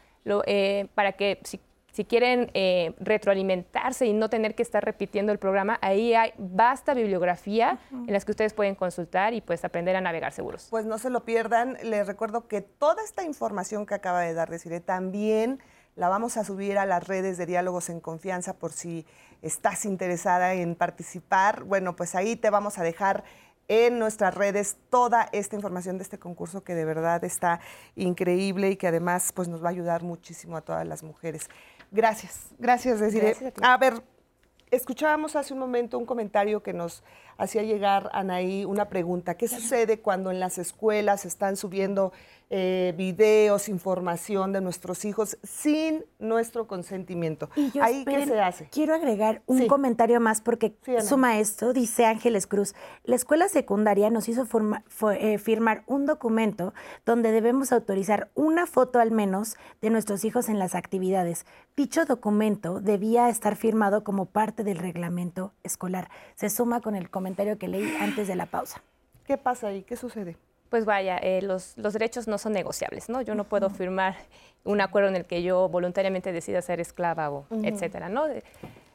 [SPEAKER 4] eh, para que si si quieren eh, retroalimentarse y no tener que estar repitiendo el programa, ahí hay vasta bibliografía en las que ustedes pueden consultar y pues aprender a navegar seguros.
[SPEAKER 2] Pues no se lo pierdan. Les recuerdo que toda esta información que acaba de dar Desiree también la vamos a subir a las redes de Diálogos en Confianza por si estás interesada en participar. Bueno, pues ahí te vamos a dejar en nuestras redes toda esta información de este concurso que de verdad está increíble y que además pues nos va a ayudar muchísimo a todas las mujeres. Gracias, gracias, a ver, escuchábamos hace un momento un comentario que nos hacía llegar Anaí una pregunta. ¿Qué sucede cuando en las escuelas están subiendo eh, videos, información de nuestros hijos sin nuestro consentimiento. ¿Ahí qué se hace?
[SPEAKER 3] Quiero agregar un comentario más porque su maestro, dice Ángeles Cruz, la escuela secundaria nos hizo eh, firmar un documento donde debemos autorizar una foto al menos de nuestros hijos en las actividades. Dicho documento debía estar firmado como parte del reglamento escolar. Se suma con el comentario que leí antes de la pausa.
[SPEAKER 2] ¿Qué pasa ahí? ¿Qué sucede?
[SPEAKER 4] pues vaya, eh, los, derechos no son negociables, ¿no? Yo no puedo firmar un acuerdo en el que yo voluntariamente decida ser esclava o etcétera, ¿no?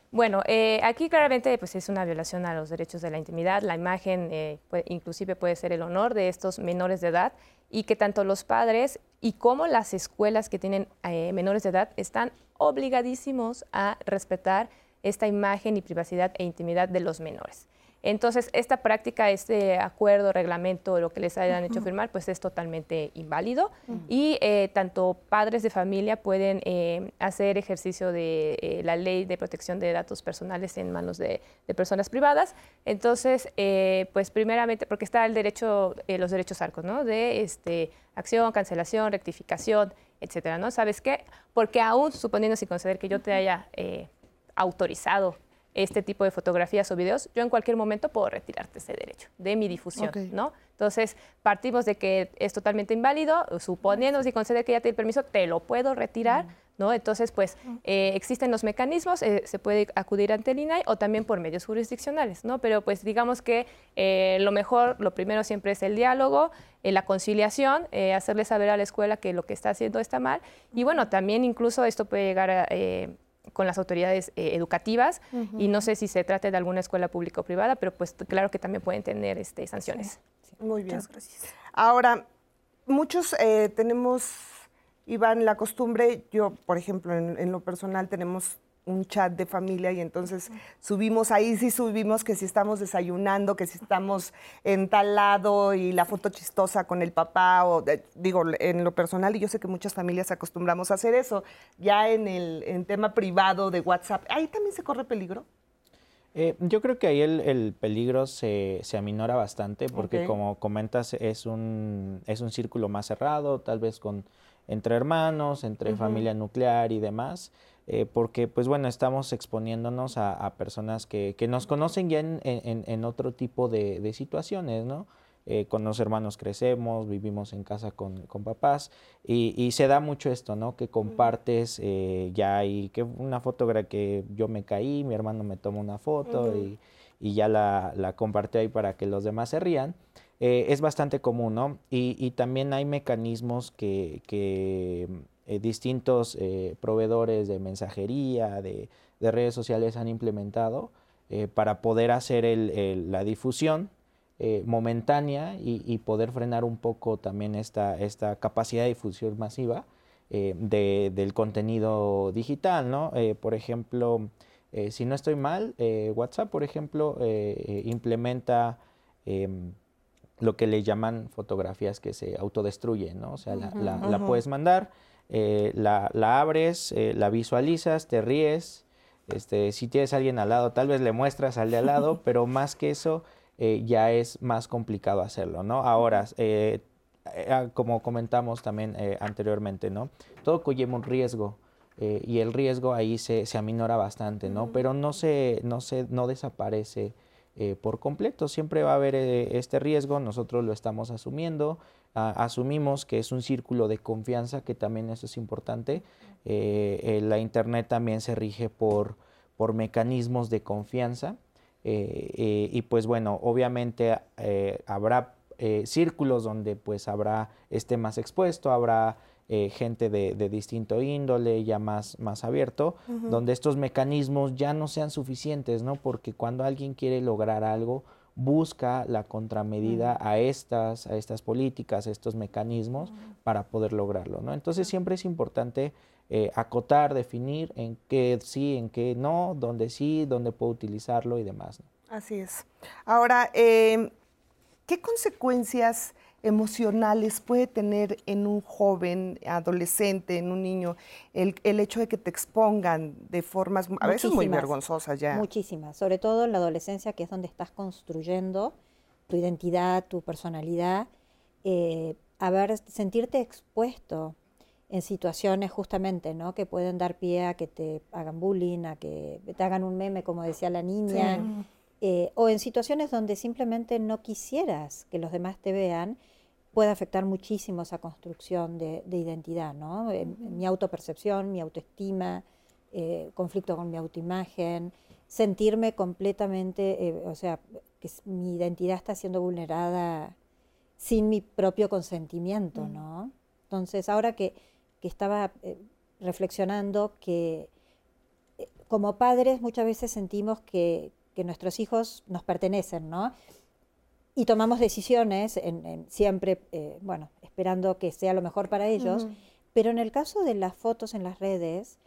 [SPEAKER 4] Bueno, eh, aquí claramente pues, es una violación a los derechos de la intimidad. La imagen eh, inclusive puede ser el honor de estos menores de edad y que tanto los padres y como las escuelas que tienen menores de edad están obligadísimos a respetar esta imagen y privacidad e intimidad de los menores. Entonces, esta práctica, este acuerdo, reglamento, lo que les hayan hecho firmar, pues es totalmente inválido. Y eh, tanto padres de familia pueden eh, hacer ejercicio de eh, la ley de protección de datos personales en manos de, personas privadas. Entonces, pues primeramente, porque está el derecho, los derechos arcos, ¿no? De este, acción, cancelación, rectificación, etcétera, ¿no? ¿Sabes qué? Porque aún suponiendo sin conceder que yo te haya autorizado este tipo de fotografías o videos, yo en cualquier momento puedo retirarte ese derecho de mi difusión, ¿no? Entonces, partimos de que es totalmente inválido, suponiendo si concede que ya te el permiso, te lo puedo retirar, ¿no? Entonces, pues, eh, existen los mecanismos, eh, se puede acudir ante el INAI o también por medios jurisdiccionales, ¿no? Pero, pues, digamos que eh, lo mejor, lo primero siempre es el diálogo, la conciliación, hacerle saber a la escuela que lo que está haciendo está mal, y bueno, también incluso esto puede llegar a con las autoridades eh, educativas y no sé si se trate de alguna escuela pública o privada, pero pues claro que también pueden tener este, sanciones.
[SPEAKER 2] Muy bien. gracias. Ahora, muchos eh, tenemos, Iván, la costumbre, yo, por ejemplo, en, lo personal tenemos un chat de familia y entonces subimos, ahí sí subimos que si estamos desayunando, que si estamos en tal lado y la foto chistosa con el papá, o digo, en lo personal, y yo sé que muchas familias acostumbramos a hacer eso, ya en el en tema privado de WhatsApp, ¿ahí también se corre peligro?
[SPEAKER 5] Eh, yo creo que ahí el, peligro se, se, aminora bastante porque como comentas es un, es un círculo más cerrado, tal vez con entre hermanos, entre familia nuclear y demás, eh, porque pues bueno, estamos exponiéndonos a, personas que, que, nos conocen ya en, en, en otro tipo de, de situaciones, ¿no? Eh, con los hermanos crecemos, vivimos en casa con, con papás y, se da mucho esto, ¿no? Que compartes eh, ya y que una fotografía que yo me caí, mi hermano me toma una foto y, y, ya la, la compartió ahí para que los demás se rían. Eh, es bastante común, ¿no? Y, y también hay mecanismos que, que distintos proveedores de mensajería, de, de, redes sociales han implementado para poder hacer el, la difusión eh, momentánea y, poder frenar un poco también esta, esta capacidad de difusión masiva eh, del contenido digital, ¿no? Eh, por ejemplo, si no estoy mal, WhatsApp, por ejemplo, implementa em, lo que le llaman fotografías que se autodestruyen, ¿no? O sea, la, puedes mandar, la, la, abres, la visualizas, te ríes, este, si tienes a alguien al lado, tal vez le muestras al de al lado, pero más que eso, eh, ya es más complicado hacerlo, ¿no? Ahora, eh, eh, ah, como comentamos también anteriormente, ¿no? Todo conlleva un riesgo. y el riesgo ahí se, se aminora bastante, ¿no? Pero no se, no se, no desaparece por completo. Siempre va a haber este riesgo, nosotros lo estamos asumiendo, asumimos que es un círculo de confianza, que también eso es importante. la Internet también se rige por, por mecanismos de confianza. Eh, eh, y pues bueno, obviamente eh, habrá círculos donde pues habrá esté más expuesto, habrá gente de, distinto índole, ya más, más abierto, donde estos mecanismos ya no sean suficientes, ¿no? Porque cuando alguien quiere lograr algo, busca la contramedida a estas, a estas políticas, a estos mecanismos para poder lograrlo, ¿no? Entonces siempre es importante eh, acotar, definir en qué sí, en qué no, dónde sí, dónde puedo utilizarlo y demás.
[SPEAKER 2] Así es. Ahora, em, ¿qué consecuencias emocionales puede tener en un joven, adolescente, en un niño, el, hecho de que te expongan de formas a veces muy vergonzosas ya?
[SPEAKER 6] Muchísimas, sobre todo en la adolescencia, que es donde estás construyendo tu identidad, tu personalidad, eh, a ver, sentirte expuesto en situaciones justamente, ¿no? Que pueden dar pie a que te hagan bullying, a que te hagan un meme, como decía la niña, eh, o en situaciones donde simplemente no quisieras que los demás te vean, puede afectar muchísimo esa construcción de, identidad, ¿no? mi autopercepción, mi autoestima, eh, conflicto con mi autoimagen, sentirme completamente, eh, o sea, que mi identidad está siendo vulnerada sin mi propio consentimiento, ¿no? Entonces, ahora que que estaba eh, reflexionando que eh, como padres muchas veces sentimos que, nuestros hijos nos pertenecen, ¿no? Y tomamos decisiones, en, siempre, eh, bueno, esperando que sea lo mejor para ellos, pero en el caso de las fotos en las redes,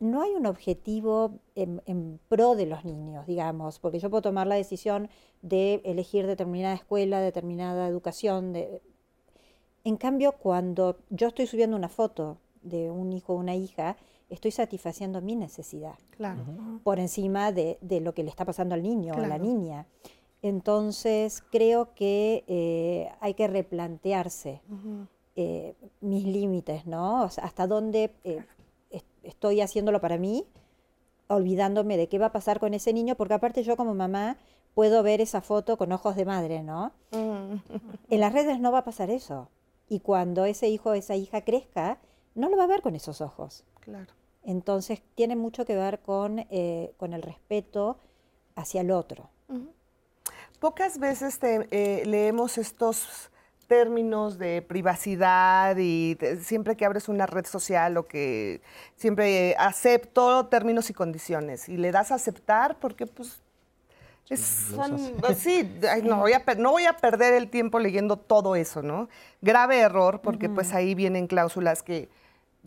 [SPEAKER 6] no hay un objetivo en, en, pro de los niños, digamos, porque yo puedo tomar la decisión de elegir determinada escuela, determinada educación, de, en cambio, cuando yo estoy subiendo una foto de un hijo o una hija, estoy satisfaciendo mi necesidad. Claro. Por encima de, lo que le está pasando al niño o a la niña. Entonces, creo que eh, hay que replantearse eh, mis límites, ¿no? hasta dónde eh, estoy haciéndolo para mí, olvidándome de qué va a pasar con ese niño, porque aparte yo como mamá puedo ver esa foto con ojos de madre, ¿no? En las redes no va a pasar eso. Y cuando ese hijo o esa hija crezca, no lo va a ver con esos ojos. Claro. Entonces tiene mucho que ver con, eh, con el respeto hacia el otro.
[SPEAKER 2] Pocas veces eh, leemos estos términos de privacidad y siempre que abres una red social o que siempre acepto términos y condiciones y le das a aceptar porque pues son, pues sí, no, voy a, no voy a perder el tiempo leyendo todo eso, ¿no? Grave error, porque pues ahí vienen cláusulas que,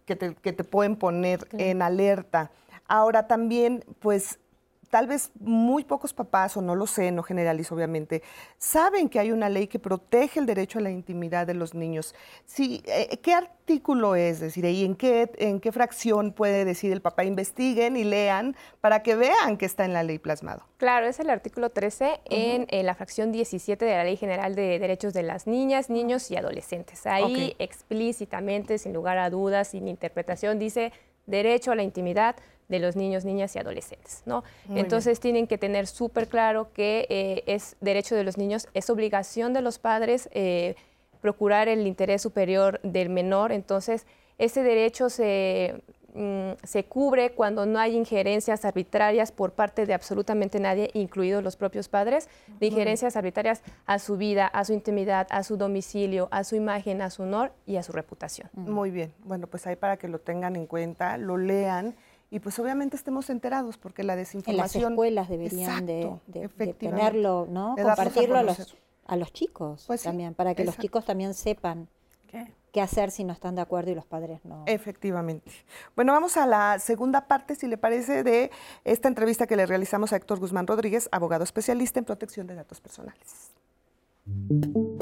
[SPEAKER 2] que, te, que te pueden poner en alerta. Ahora también, pues tal vez muy pocos papás, o no lo sé, no generalizo obviamente, saben que hay una ley que protege el derecho a la intimidad de los niños. Sí, eh, ¿Qué artículo es? decir, ¿y en qué, en qué fracción puede decir el papá? Investiguen y lean para que vean que está en la ley plasmado.
[SPEAKER 4] Claro, es el artículo 13 en, la fracción 17 de la Ley General de Derechos de las Niñas, Niños y Adolescentes. Ahí explícitamente, sin lugar a dudas, sin interpretación, dice derecho a la intimidad de los niños, niñas y adolescentes. ¿no? Entonces tienen que tener súper claro que eh, es derecho de los niños, es obligación de los padres eh, procurar el interés superior del menor. Entonces ese derecho se, mm, se cubre cuando no hay injerencias arbitrarias por parte de absolutamente nadie, incluidos los propios padres, de injerencias arbitrarias a su vida, a su intimidad, a su domicilio, a su imagen, a su honor y a su reputación.
[SPEAKER 2] Muy bien. Bueno, pues ahí para que lo tengan en cuenta, lo lean y pues obviamente estemos enterados porque la desinformación...
[SPEAKER 6] En las escuelas deberían de, tenerlo, ¿no? Compartirlo a los, a los chicos pues también, para que los chicos también sepan qué hacer si no están de acuerdo y los padres no.
[SPEAKER 2] Efectivamente. Bueno, vamos a la segunda parte, si le parece, de esta entrevista que le realizamos a Héctor Guzmán Rodríguez, abogado especialista en protección de datos personales.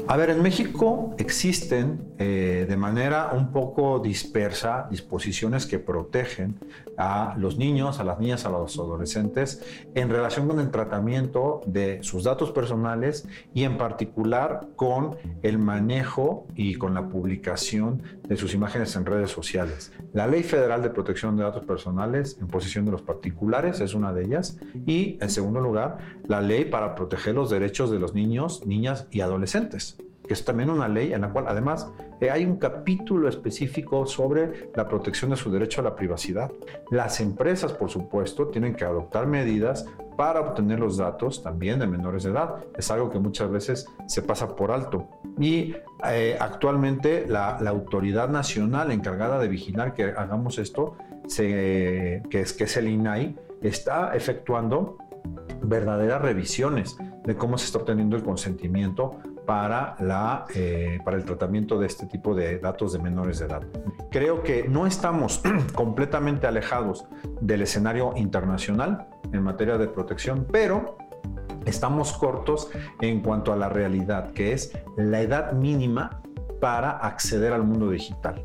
[SPEAKER 8] A ver, en México existen eh, de manera un poco dispersa disposiciones que protegen a los niños, a las niñas, a los adolescentes en relación con el tratamiento de sus datos personales y en particular con el manejo y con la publicación de sus imágenes en redes sociales. La Ley Federal de Protección de Datos Personales en posición de los particulares es una de ellas y en segundo lugar la ley para proteger los derechos de los niños, niñas y adolescentes que es también una ley en la cual además eh, hay un capítulo específico sobre la protección de su derecho a la privacidad. Las empresas, por supuesto, tienen que adoptar medidas para obtener los datos también de menores de edad. Es algo que muchas veces se pasa por alto. Y eh, actualmente la, autoridad nacional encargada de vigilar que hagamos esto, que, es, que es el INAI, está efectuando verdaderas revisiones de cómo se está obteniendo el consentimiento para, la, eh, para el tratamiento de este tipo de datos de menores de edad. Creo que no estamos completamente alejados del escenario internacional en materia de protección, pero estamos cortos en cuanto a la realidad, que es la edad mínima para acceder al mundo digital.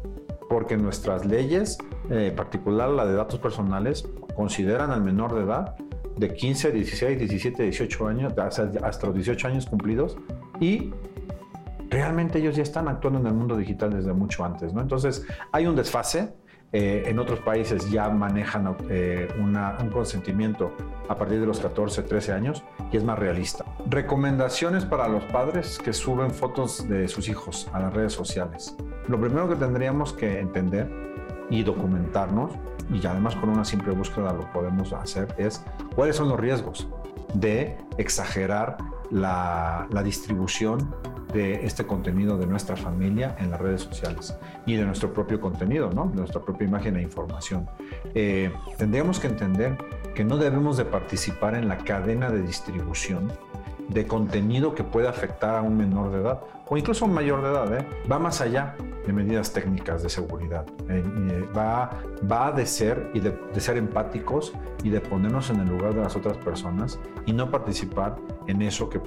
[SPEAKER 8] Porque nuestras leyes, en particular la de datos personales, consideran al menor de edad de 15, 16, 17, 18 años, hasta los 18 años cumplidos, y realmente ellos ya están actuando en el mundo digital desde mucho antes, ¿no? Entonces, hay un desfase. Eh, en otros países ya manejan eh, un consentimiento a partir de los 14, 13 años y es más realista. Recomendaciones para los padres que suben fotos de sus hijos a las redes sociales. Lo primero que tendríamos que entender y documentarnos, y además con una simple búsqueda lo podemos hacer, es cuáles son los riesgos de exagerar la, distribución de este contenido de nuestra familia en las redes sociales y de nuestro propio contenido, ¿no? de nuestra propia imagen e información. Eh, tendríamos que entender que no debemos de participar en la cadena de distribución de contenido que puede afectar a un menor de edad o incluso a un mayor de edad. ¿eh? Va más allá de medidas técnicas de seguridad. Eh, eh, va, va de ser y de, ser empáticos y de ponernos en el lugar de las otras personas y no participar en eso que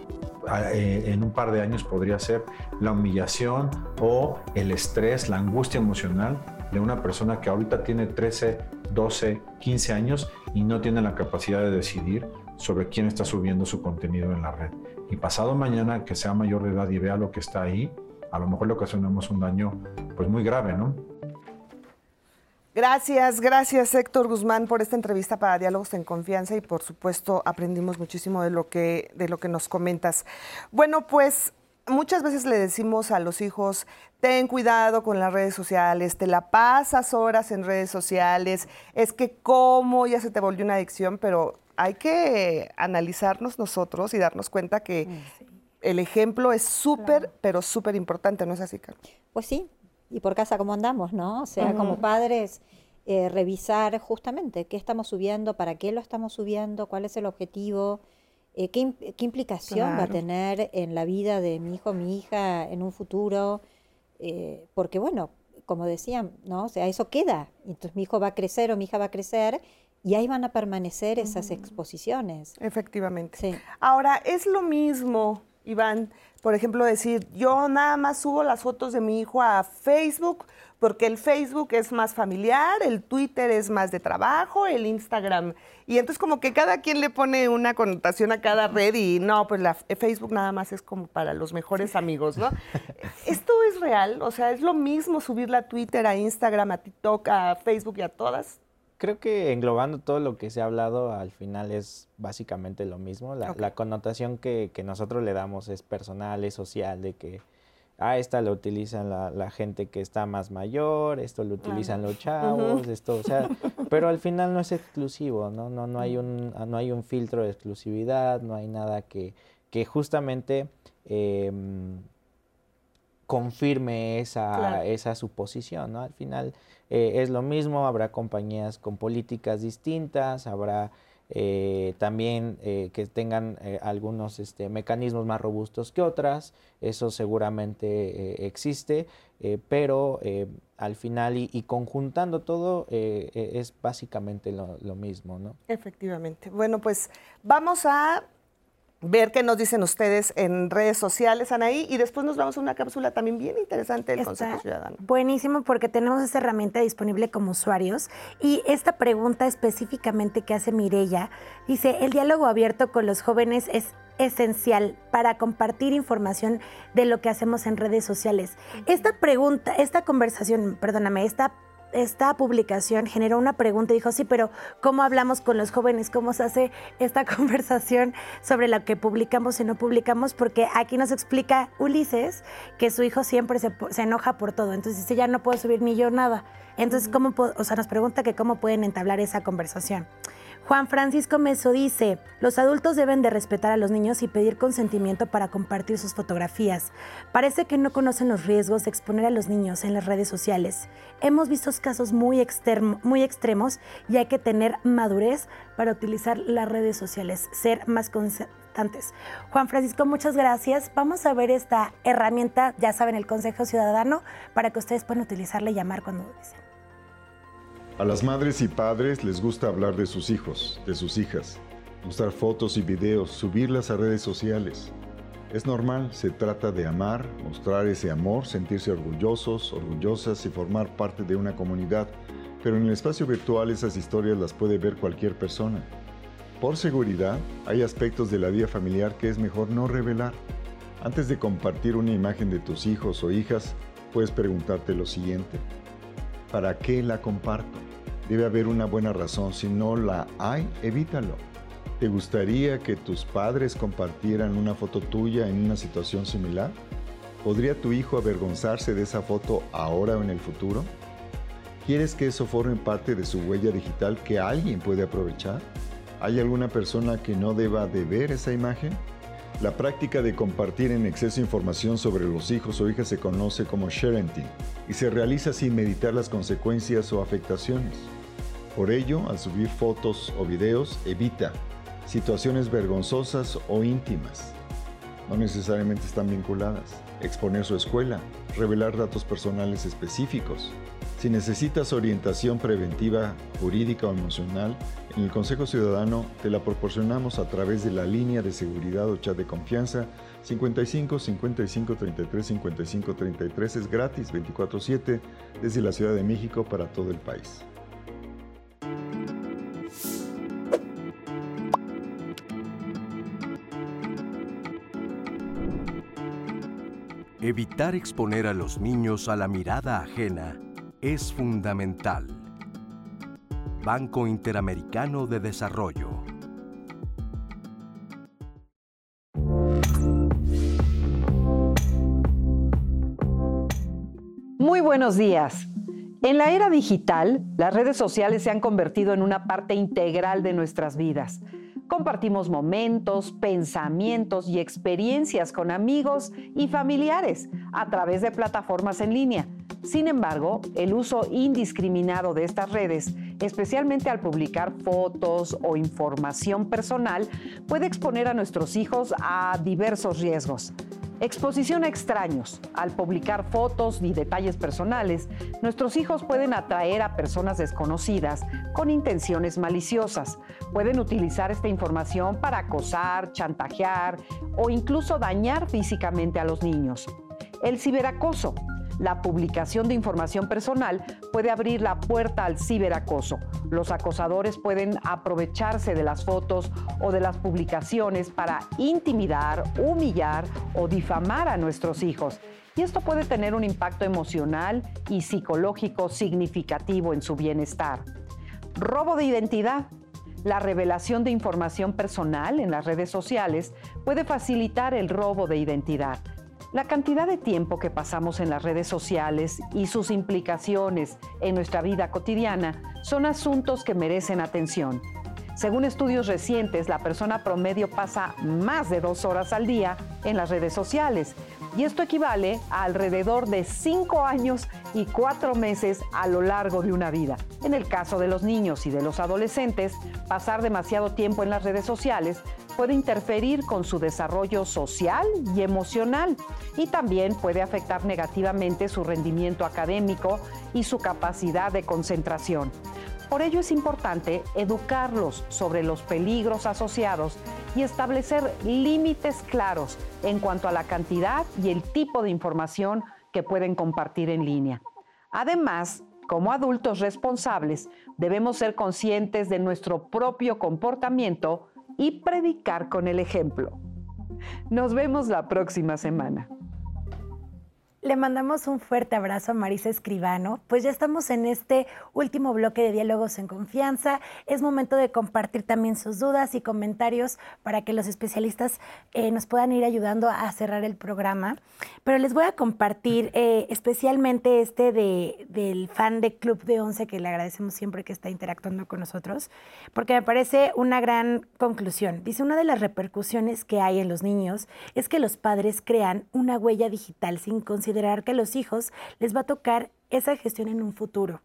[SPEAKER 8] en un par de años podría ser la humillación o el estrés, la angustia emocional de una persona que ahorita tiene 13, 12, 15 años y no tiene la capacidad de decidir sobre quién está subiendo su contenido en la red. Y pasado mañana que sea mayor de edad y vea lo que está ahí, a lo mejor le ocasionamos un daño pues muy grave, ¿no?
[SPEAKER 2] Gracias, gracias Héctor Guzmán por esta entrevista para Diálogos en Confianza y por supuesto aprendimos muchísimo de lo que, de lo que nos comentas. Bueno, pues muchas veces le decimos a los hijos, ten cuidado con las redes sociales, te la pasas horas en redes sociales, es que cómo ya se te volvió una adicción, pero hay que analizarnos nosotros y darnos cuenta que mm, el ejemplo es súper, pero súper importante, ¿no es así, Carlos?
[SPEAKER 6] Pues sí, y por casa como andamos, ¿no? O sea, como padres, eh, revisar justamente qué estamos subiendo, para qué lo estamos subiendo, cuál es el objetivo, eh, ¿qué, implicación va a tener en la vida de mi hijo, mi hija, en un futuro? Eh, porque bueno, como decían, ¿no? O sea, eso queda. Entonces mi hijo va a crecer o mi hija va a crecer y ahí van a permanecer esas exposiciones.
[SPEAKER 2] Efectivamente. Sí. Ahora, es lo mismo, Iván, por ejemplo, decir, yo nada más subo las fotos de mi hijo a Facebook porque el Facebook es más familiar, el Twitter es más de trabajo, el Instagram. Y entonces como que cada quien le pone una connotación a cada red y no, pues la Facebook nada más es como para los mejores amigos, ¿no? ¿Esto es real? O sea, ¿es lo mismo subirla a Twitter, a Instagram, a TikTok, a Facebook y a todas?
[SPEAKER 5] Creo que englobando todo lo que se ha hablado, al final es básicamente lo mismo. La, connotación que, que, nosotros le damos es personal, es social, de que, ah, esta lo utilizan la, gente que está más mayor, esto lo utilizan los chavos, esto, o sea, pero al final no es exclusivo, ¿no? No, no, hay, un, no hay un filtro de exclusividad, no hay nada que, que justamente em, confirme esa, esa suposición, ¿no? Al final eh, es lo mismo, habrá compañías con políticas distintas, habrá eh, también eh, que tengan algunos este, mecanismos más robustos que otras, eso seguramente existe, pero al final y, conjuntando todo es básicamente lo, lo mismo, ¿no?
[SPEAKER 2] Efectivamente. Bueno, pues vamos a ver qué nos dicen ustedes en redes sociales, Anaí, y después nos vamos a una cápsula también bien interesante del Consejo Ciudadano.
[SPEAKER 3] Buenísimo, porque tenemos esta herramienta disponible como usuarios. Y esta pregunta específicamente que hace Mirella, dice, el diálogo abierto con los jóvenes es esencial para compartir información de lo que hacemos en redes sociales. Esta pregunta, esta conversación, perdóname, esta esta publicación generó una pregunta y dijo, sí, pero ¿cómo hablamos con los jóvenes? ¿Cómo se hace esta conversación sobre lo que publicamos y no publicamos? Porque aquí nos explica Ulises que su hijo siempre se, enoja por todo. Entonces dice, ya no puedo subir ni yo nada. Entonces, ¿cómo o sea, nos pregunta que cómo pueden entablar esa conversación. Juan Francisco Meso dice, los adultos deben de respetar a los niños y pedir consentimiento para compartir sus fotografías. Parece que no conocen los riesgos de exponer a los niños en las redes sociales. Hemos visto casos muy, muy extremos y hay que tener madurez para utilizar las redes sociales, ser más constantes. Juan Francisco, muchas gracias. Vamos a ver esta herramienta, ya saben, el Consejo Ciudadano, para que ustedes puedan utilizarla y llamar cuando dicen.
[SPEAKER 11] A las madres y padres les gusta hablar de sus hijos, de sus hijas, mostrar fotos y videos, subirlas a redes sociales. Es normal, se trata de amar, mostrar ese amor, sentirse orgullosos, orgullosas y formar parte de una comunidad, pero en el espacio virtual esas historias las puede ver cualquier persona. Por seguridad, hay aspectos de la vida familiar que es mejor no revelar. Antes de compartir una imagen de tus hijos o hijas, puedes preguntarte lo siguiente. ¿Para qué la comparto? Debe haber una buena razón. Si no la hay, evítalo. ¿Te gustaría que tus padres compartieran una foto tuya en una situación similar? ¿Podría tu hijo avergonzarse de esa foto ahora o en el futuro? ¿Quieres que eso forme parte de su huella digital que alguien puede aprovechar? ¿Hay alguna persona que no deba de ver esa imagen? La práctica de compartir en exceso información sobre los hijos o hijas se conoce como sharenting y se realiza sin meditar las consecuencias o afectaciones. Por ello, al subir fotos o videos, evita situaciones vergonzosas o íntimas. No necesariamente están vinculadas. Exponer su escuela, revelar datos personales específicos. Si necesitas orientación preventiva, jurídica o emocional, en el Consejo Ciudadano te la proporcionamos a través de la línea de seguridad o chat de confianza 55 55 33 55 33 es gratis 24/7 desde la Ciudad de México para todo el país.
[SPEAKER 1] Evitar exponer a los niños a la mirada ajena es fundamental. Banco Interamericano de Desarrollo.
[SPEAKER 12] Muy buenos días. En la era digital, las redes sociales se han convertido en una parte integral de nuestras vidas Compartimos momentos, pensamientos y experiencias con amigos y familiares a través de plataformas en línea. Sin embargo, el uso indiscriminado de estas redes, especialmente al publicar fotos o información personal, puede exponer a nuestros hijos a diversos riesgos. Exposición a extraños. Al publicar fotos y detalles personales, nuestros hijos pueden atraer a personas desconocidas con intenciones maliciosas. Pueden utilizar esta información para acosar, chantajear o incluso dañar físicamente a los niños. El ciberacoso la publicación de información personal puede abrir la puerta al ciberacoso. Los acosadores pueden aprovecharse de las fotos o de las publicaciones para intimidar, humillar o difamar a nuestros hijos. Y esto puede tener un impacto emocional y psicológico significativo en su bienestar. Robo de identidad. La revelación de información personal en las redes sociales puede facilitar el robo de identidad. La cantidad de tiempo que pasamos en las redes sociales y sus implicaciones en nuestra vida cotidiana son asuntos que merecen atención. Según estudios recientes, la persona promedio pasa más de dos horas al día en las redes sociales y esto equivale a alrededor de cinco años y cuatro meses a lo largo de una vida. En el caso de los niños y de los adolescentes, pasar demasiado tiempo en las redes sociales puede interferir con su desarrollo social y emocional y también puede afectar negativamente su rendimiento académico y su capacidad de concentración. Por ello es importante educarlos sobre los peligros asociados y establecer límites claros en cuanto a la cantidad y el tipo de información que pueden compartir en línea. Además, como adultos responsables, debemos ser conscientes de nuestro propio comportamiento y predicar con el ejemplo. Nos vemos la próxima semana.
[SPEAKER 3] Le mandamos un fuerte abrazo a Marisa Escribano. Pues ya estamos en este último bloque de diálogos en confianza. Es momento de compartir también sus dudas y comentarios para que los especialistas eh, nos puedan ir ayudando a cerrar el programa. Pero les voy a compartir eh, especialmente este de, del fan de Club de Once, que le agradecemos siempre que está interactuando con nosotros, porque me parece una gran conclusión. Dice, una de las repercusiones que hay en los niños es que los padres crean una huella digital sin considerar considerar que a los hijos les va a tocar esa gestión en un futuro.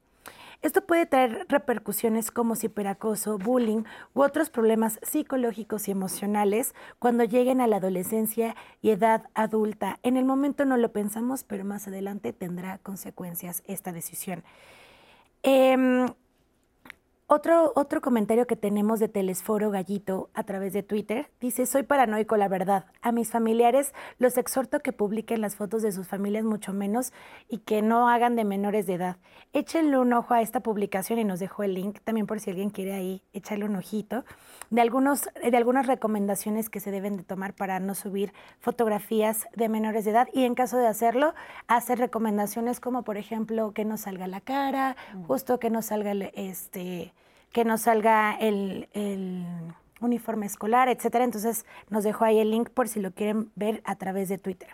[SPEAKER 3] Esto puede traer repercusiones como ciberacoso, bullying u otros problemas psicológicos y emocionales cuando lleguen a la adolescencia y edad adulta. En el momento no lo pensamos, pero más adelante tendrá consecuencias esta decisión. Eh, otro, otro comentario que tenemos de Telesforo Gallito a través de Twitter dice, soy paranoico, la verdad. A mis familiares los exhorto que publiquen las fotos de sus familias mucho menos y que no hagan de menores de edad. Échenle un ojo a esta publicación y nos dejó el link, también por si alguien quiere ahí echarle un ojito, de, algunos, de algunas recomendaciones que se deben de tomar para no subir fotografías de menores de edad y en caso de hacerlo, hacer recomendaciones como por ejemplo que no salga la cara, mm. justo que no salga este que nos salga el, uniforme escolar, etcétera. Entonces nos dejo ahí el link por si lo quieren ver a través de Twitter.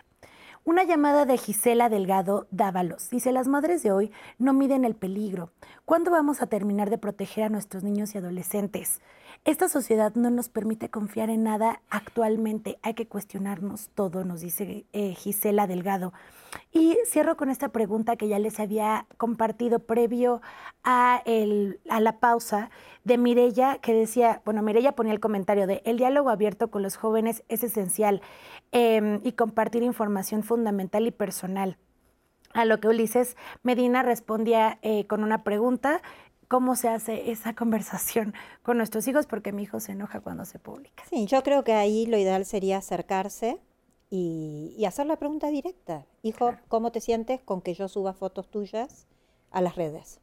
[SPEAKER 3] Una llamada de Gisela Delgado Dávalos. Dice, las madres de hoy no miden el peligro. ¿Cuándo vamos a terminar de proteger a nuestros niños y adolescentes? Esta sociedad no nos permite confiar en nada actualmente. Hay que cuestionarnos todo, nos dice eh, Gisela Delgado. Y cierro con esta pregunta que ya les había compartido previo a, la pausa de Mirella, que decía, bueno, Mirella ponía el comentario de el diálogo abierto con los jóvenes es esencial em, y compartir información fundamental y personal. A lo que Ulises Medina respondía eh, con una pregunta, ¿cómo se hace esa conversación con nuestros hijos? Porque mi hijo se enoja cuando se publica.
[SPEAKER 6] Sí, yo creo que ahí lo ideal sería acercarse y, hacer la pregunta directa. Hijo, ¿cómo te sientes con que yo suba fotos tuyas a las redes?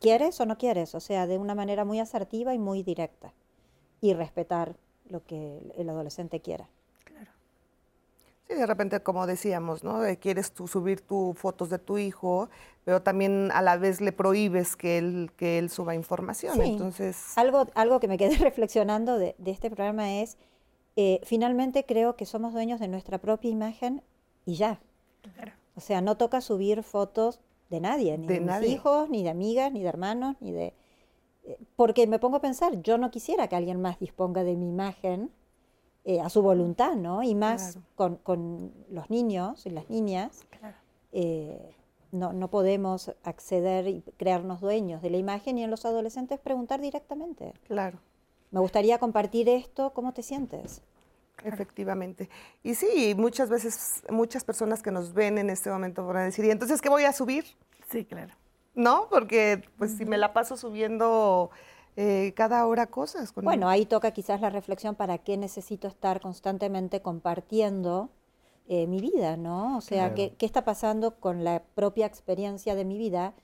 [SPEAKER 6] ¿Quieres o no quieres? O sea, de una manera muy asertiva y muy directa. Y respetar lo que el adolescente quiera. Claro.
[SPEAKER 2] Sí, de repente, como decíamos, ¿no? quieres tú subir tus fotos de tu hijo, pero también a la vez le prohíbes que él, que él suba información. Entonces...
[SPEAKER 6] Algo, algo que me quedé reflexionando de, de este programa es eh, finalmente creo que somos dueños de nuestra propia imagen y ya. O sea, no toca subir fotos de nadie, ni de, mis hijos, ni de amigas, ni de hermanos, ni de... Eh, porque me pongo a pensar, yo no quisiera que alguien más disponga de mi imagen eh, a su voluntad, ¿no? Y más con, con, los niños y las niñas. Eh, no, no, podemos acceder y crearnos dueños de la imagen y en los adolescentes preguntar directamente.
[SPEAKER 2] Claro.
[SPEAKER 6] Me gustaría compartir esto, ¿cómo te sientes?
[SPEAKER 2] Efectivamente. Y sí, muchas veces, muchas personas que nos ven en este momento van a decir, ¿y entonces qué voy a subir?
[SPEAKER 3] Sí, claro.
[SPEAKER 2] ¿No? Porque pues si me la paso subiendo eh, cada hora cosas.
[SPEAKER 6] bueno, ahí toca quizás la reflexión para qué necesito estar constantemente compartiendo eh, mi vida, ¿no? O sea, ¿qué, ¿qué, está pasando con la propia experiencia de mi vida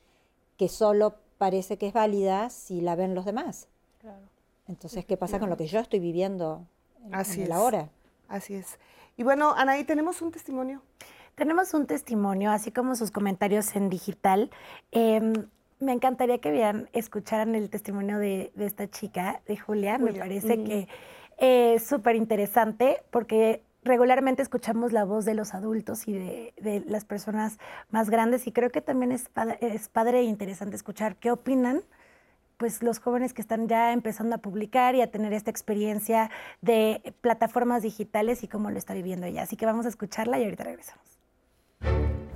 [SPEAKER 6] que solo parece que es válida si la ven los demás? Claro. Entonces, ¿qué pasa con lo que yo estoy viviendo Así es. hora.
[SPEAKER 2] Así es. Y bueno, Anaí, tenemos un testimonio.
[SPEAKER 3] Tenemos un testimonio, así como sus comentarios en digital. Em, me encantaría que vieran, escucharan el testimonio de, esta chica, de Julia. Me parece que es súper interesante porque regularmente escuchamos la voz de los adultos y de, las personas más grandes y creo que también es es padre e interesante escuchar qué opinan pues los jóvenes que están ya empezando a publicar y a tener esta experiencia de plataformas digitales y cómo lo está viviendo ella. Así que vamos a escucharla y ahorita regresamos.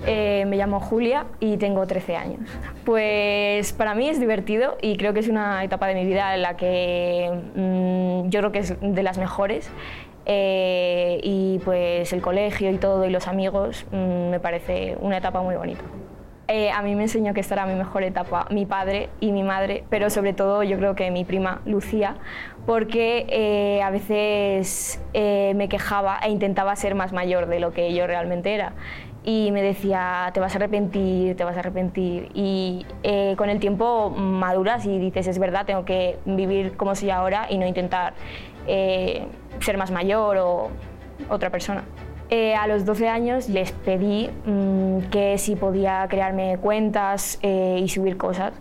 [SPEAKER 13] Eh, me llamo Julia y tengo 13 años. Pues para mí es divertido y creo que es una etapa de mi vida en la que mm, yo creo que es de las mejores. Eh, y pues el colegio y todo y los amigos mm, me parece una etapa muy bonita. Eh, a mí me enseñó que esta era mi mejor etapa, mi padre y mi madre, pero sobre todo yo creo que mi prima Lucía, porque eh, a veces eh, me quejaba e intentaba ser más mayor de lo que yo realmente era. Y me decía, te vas a arrepentir, te vas a arrepentir. Y con el tiempo maduras y dices, es verdad, tengo que vivir como soy ahora y no intentar ser más mayor o otra persona. Eh, a los 12 años les pedí mm, que si podía crearme cuentas eh, y subir cosas.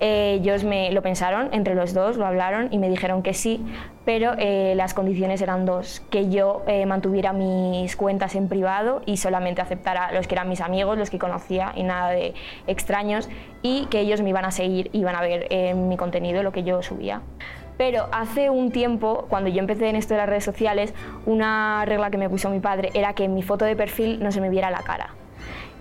[SPEAKER 13] Eh, ellos me lo pensaron, entre los dos lo hablaron y me dijeron que sí, pero las condiciones eran dos, que yo mantuviera mis cuentas en privado y solamente aceptara los que eran mis amigos, los que conocía y nada de extraños, y que ellos me iban a seguir, iban a ver mi contenido, lo que yo subía. Pero hace un tiempo, cuando yo empecé en esto de las redes sociales, una regla que me puso mi padre era que en mi foto de perfil no se me viera la cara.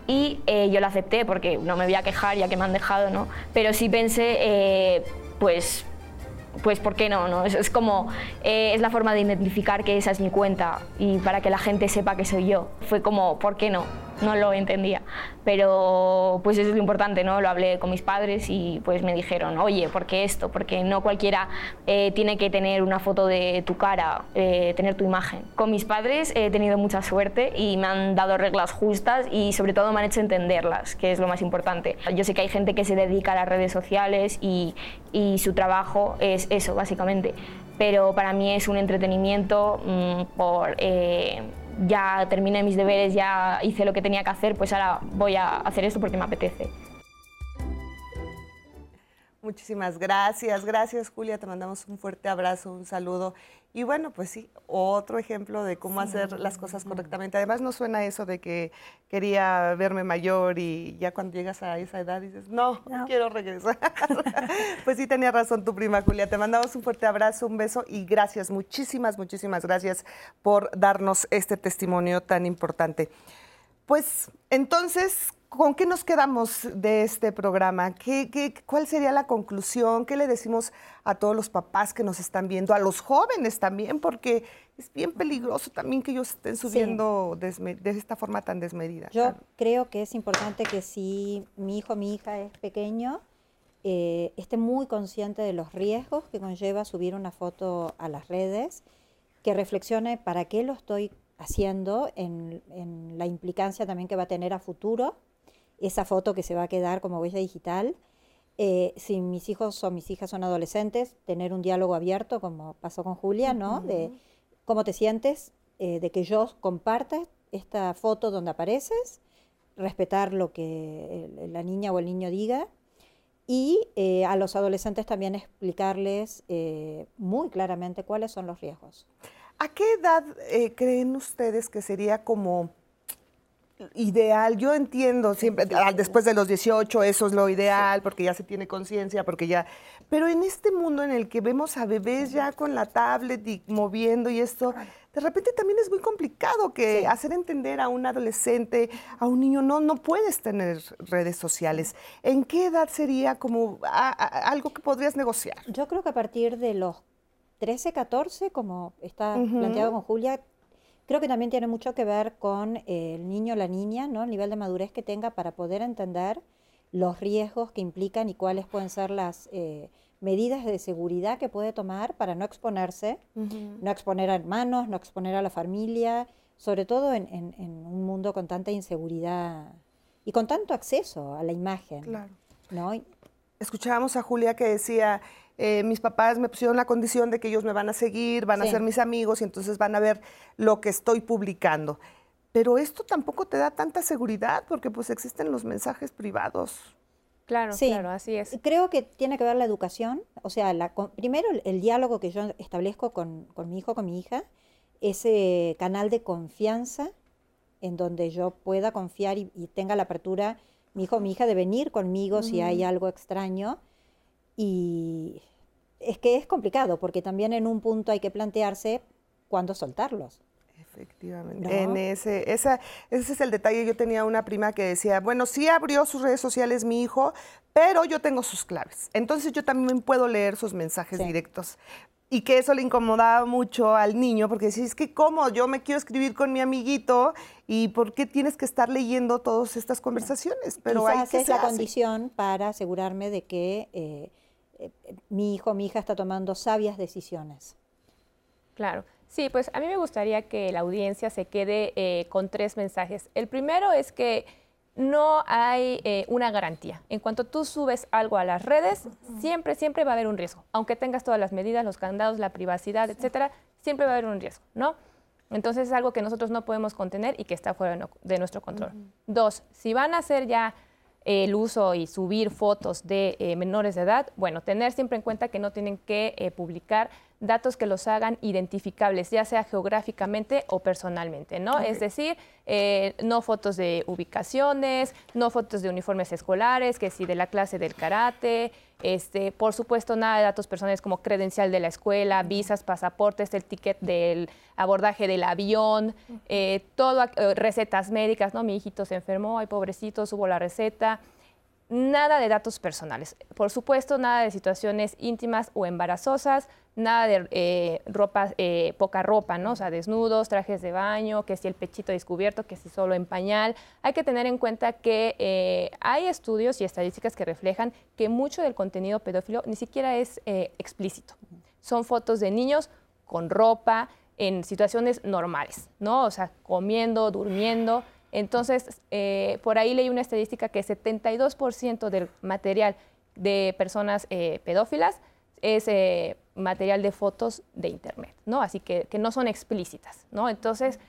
[SPEAKER 13] Y eh, yo la acepté porque no me voy a quejar ya que me han dejado, ¿no? Pero sí pensé, eh, pues pues ¿por qué no? no? Es, como, eh, es la forma de identificar que esa es mi cuenta y para que la gente sepa que soy yo. Fue como, ¿por qué no? No lo entendía. Pero pues eso es lo importante, ¿no? Lo hablé con mis padres y pues me dijeron, oye, ¿por qué esto? Porque no cualquiera eh, tiene que tener una foto de tu cara, eh, tener tu imagen. Con mis padres he tenido mucha suerte y me han dado reglas justas y sobre todo me han hecho entenderlas, que es lo más importante. Yo sé que hay gente que se dedica a las redes sociales y, y su trabajo es eso, básicamente. Pero para mí es un entretenimiento mm, por... Eh, ya terminé mis deberes, ya hice lo que tenía que hacer, pues ahora voy a hacer esto porque me apetece.
[SPEAKER 2] Muchísimas gracias, gracias Julia, te mandamos un fuerte abrazo, un saludo. Y bueno, pues sí, otro ejemplo de cómo hacer las cosas correctamente. Además no suena eso de que quería verme mayor y ya cuando llegas a esa edad dices, no, no. quiero regresar. pues sí, tenía razón tu prima Julia. Te mandamos un fuerte abrazo, un beso y gracias, muchísimas, muchísimas gracias por darnos este testimonio tan importante. Pues entonces, ¿Con qué nos quedamos de este programa? ¿Qué, cuál sería la conclusión? ¿Qué le decimos a todos los papás que nos están viendo, a los jóvenes también? Porque es bien peligroso también que ellos estén subiendo de esta forma tan desmedida.
[SPEAKER 6] Yo creo que es importante que si mi hijo o mi hija es pequeño, eh, esté muy consciente de los riesgos que conlleva subir una foto a las redes, que reflexione para qué lo estoy haciendo en, en la implicancia también que va a tener a futuro esa foto que se va a quedar como huella digital. Eh, si mis hijos o mis hijas son adolescentes, tener un diálogo abierto, como pasó con Julia, ¿no? De cómo te sientes, eh, de que yo comparta esta foto donde apareces, respetar lo que la niña o el niño diga y eh, a los adolescentes también explicarles muy claramente cuáles son los riesgos.
[SPEAKER 2] ¿A qué edad creen ustedes que sería como ideal? Yo entiendo siempre, después de los 18 eso es lo ideal, porque ya se tiene conciencia, porque ya... Pero en este mundo en el que vemos a bebés ya con la tablet y moviendo y esto, de repente también es muy complicado que hacer entender a un adolescente, a un niño, no, no puedes tener redes sociales. ¿En qué edad sería como algo que podrías negociar?
[SPEAKER 6] Yo creo que a partir de los 13, 14, como está planteado con Julia, creo que también tiene mucho que ver con el niño o la niña, ¿no? el nivel de madurez que tenga para poder entender los riesgos que implican y cuáles pueden ser las eh, medidas de seguridad que puede tomar para no exponerse, no exponer a hermanos, no exponer a la familia, sobre todo en, un mundo con tanta inseguridad y con tanto acceso a la imagen. Claro. ¿no?
[SPEAKER 2] Escuchábamos a Julia que decía, eh, mis papás me pusieron la condición de que ellos me van a seguir, van a ser mis amigos y entonces van a ver lo que estoy publicando. Pero esto tampoco te da tanta seguridad porque pues existen los mensajes privados.
[SPEAKER 4] Claro, claro, así es.
[SPEAKER 6] Creo que tiene que ver la educación, o sea, la, primero el, diálogo que yo establezco con, mi hijo, con mi hija, ese canal de confianza en donde yo pueda confiar y, tenga la apertura, mi hijo o mi hija, de venir conmigo si hay algo extraño y es que es complicado porque también en un punto hay que plantearse cuándo soltarlos.
[SPEAKER 2] Efectivamente. En ese, ese es el detalle. Yo tenía una prima que decía, bueno, sí abrió sus redes sociales mi hijo, pero yo tengo sus claves. Entonces yo también puedo leer sus mensajes directos. Y que eso le incomodaba mucho al niño, porque decía, es que cómo, yo me quiero escribir con mi amiguito y por qué tienes que estar leyendo todas estas conversaciones.
[SPEAKER 6] Pero hay que es la condición para asegurarme de que... Eh, eh, mi hijo, mi hija está tomando sabias decisiones.
[SPEAKER 4] Claro. Sí, pues a mí me gustaría que la audiencia se quede eh, con tres mensajes. El primero es que no hay eh, una garantía. En cuanto tú subes algo a las redes, siempre, siempre va a haber un riesgo. Aunque tengas todas las medidas, los candados, la privacidad, etcétera, siempre va a haber un riesgo, ¿no? Entonces es algo que nosotros no podemos contener y que está fuera de nuestro control. Dos, si van a hacer ya el uso y subir fotos de eh, menores de edad, bueno, tener siempre en cuenta que no tienen que eh, publicar datos que los hagan identificables, ya sea geográficamente o personalmente, ¿no? Es decir, eh, no fotos de ubicaciones, no fotos de uniformes escolares, que si de la clase del karate, este, por supuesto, nada de datos personales como credencial de la escuela, visas, pasaportes, el ticket del abordaje del avión, eh, todo, eh, recetas médicas, ¿no? Mi hijito se enfermó, ay pobrecito, subo la receta nada de datos personales. Por supuesto, nada de situaciones íntimas o embarazosas, nada de eh, ropa, eh, poca ropa, ¿no? O sea, desnudos, trajes de baño, que si el pechito descubierto, que si solo en pañal. Hay que tener en cuenta que eh, hay estudios y estadísticas que reflejan que mucho del contenido pedófilo ni siquiera es explícito. Son fotos de niños con ropa en situaciones normales, ¿no? O sea, comiendo, durmiendo. Entonces, eh, por ahí leí una estadística que 72% del material de personas eh, pedófilas es eh, material de fotos de Internet, ¿no? Así que, que, no son explícitas, ¿no? Entonces,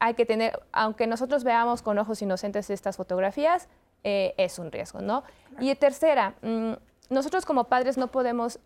[SPEAKER 4] hay que tener, aunque nosotros veamos con ojos inocentes estas fotografías, es un riesgo, ¿no? Y tercera, mm, nosotros como padres no podemos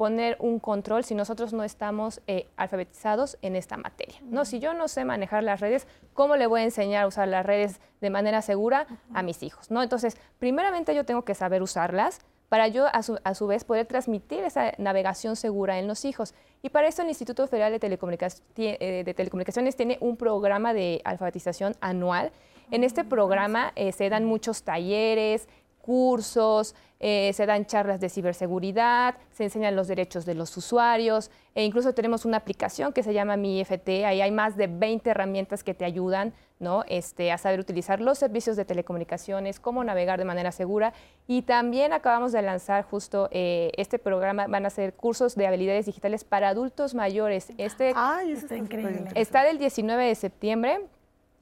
[SPEAKER 4] poner un control si nosotros no estamos eh, alfabetizados en esta materia. ¿no? Si yo no sé manejar las redes, ¿cómo le voy a enseñar a usar las redes de manera segura a mis hijos? ¿no? Entonces, primeramente yo tengo que saber usarlas para yo a su, vez poder transmitir esa navegación segura en los hijos. Y para eso el Instituto Federal de, eh, de Telecomunicaciones tiene un programa de alfabetización anual. En este programa eh, se dan muchos talleres, cursos, eh, se dan charlas de ciberseguridad, se enseñan los derechos de los usuarios e incluso tenemos una aplicación que se llama Mi IFT, ahí hay más de 20 herramientas que te ayudan ¿no? este, a saber utilizar los servicios de telecomunicaciones, cómo navegar de manera segura y también acabamos de lanzar justo eh, este programa, van a ser cursos de habilidades digitales para adultos mayores. Este
[SPEAKER 2] Ay, está increíble.
[SPEAKER 4] Está del 19 de septiembre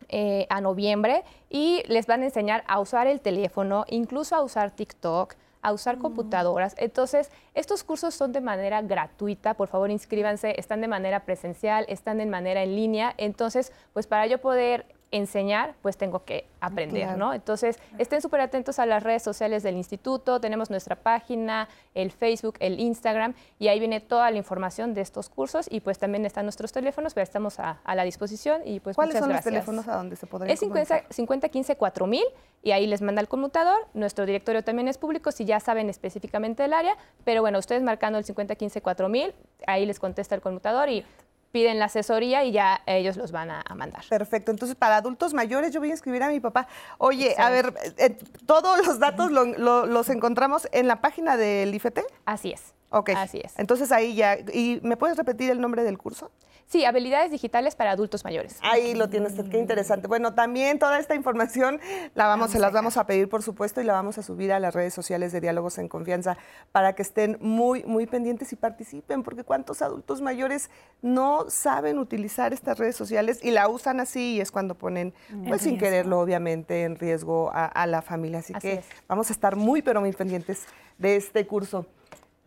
[SPEAKER 4] eh, a noviembre y les van a enseñar a usar el teléfono, incluso a usar TikTok, a usar computadoras. Entonces, estos cursos son de manera gratuita, por favor inscríbanse, están de manera presencial, están de manera en línea. Entonces, pues para yo poder enseñar, pues tengo que aprender, ¿no? Entonces, estén súper atentos a las redes sociales del instituto, tenemos nuestra página, el Facebook, el Instagram, y ahí viene toda la información de estos cursos y pues también están nuestros teléfonos, pero estamos a, la disposición y pues
[SPEAKER 2] ¿Cuáles
[SPEAKER 4] son
[SPEAKER 2] los teléfonos a donde se podría
[SPEAKER 4] Es 50, 15 4000 y ahí les manda el conmutador, nuestro directorio también es público, si ya saben específicamente el área, pero bueno, ustedes marcando el 50 15 4000, ahí les contesta el conmutador y piden la asesoría y ya ellos los van a, mandar.
[SPEAKER 2] Perfecto. Entonces, para adultos mayores, yo voy a escribir a mi papá. Oye, a ver, eh, todos los datos los encontramos en la página del IFT.
[SPEAKER 4] Así es.
[SPEAKER 2] Ok.
[SPEAKER 4] Así es.
[SPEAKER 2] Entonces ahí ya. ¿Y me puedes repetir el nombre del curso?
[SPEAKER 4] Sí, habilidades digitales para adultos mayores.
[SPEAKER 2] Ahí lo tiene usted, qué interesante. Bueno, también toda esta información la vamos, se las vamos a pedir, por supuesto, y la vamos a subir a las redes sociales de Diálogos en Confianza para que estén muy, muy pendientes y participen, porque cuántos adultos mayores no saben utilizar estas redes sociales y la usan así y es cuando ponen, pues sin quererlo, obviamente, en riesgo a, la familia. Así, que vamos a estar muy, pero muy pendientes de este curso.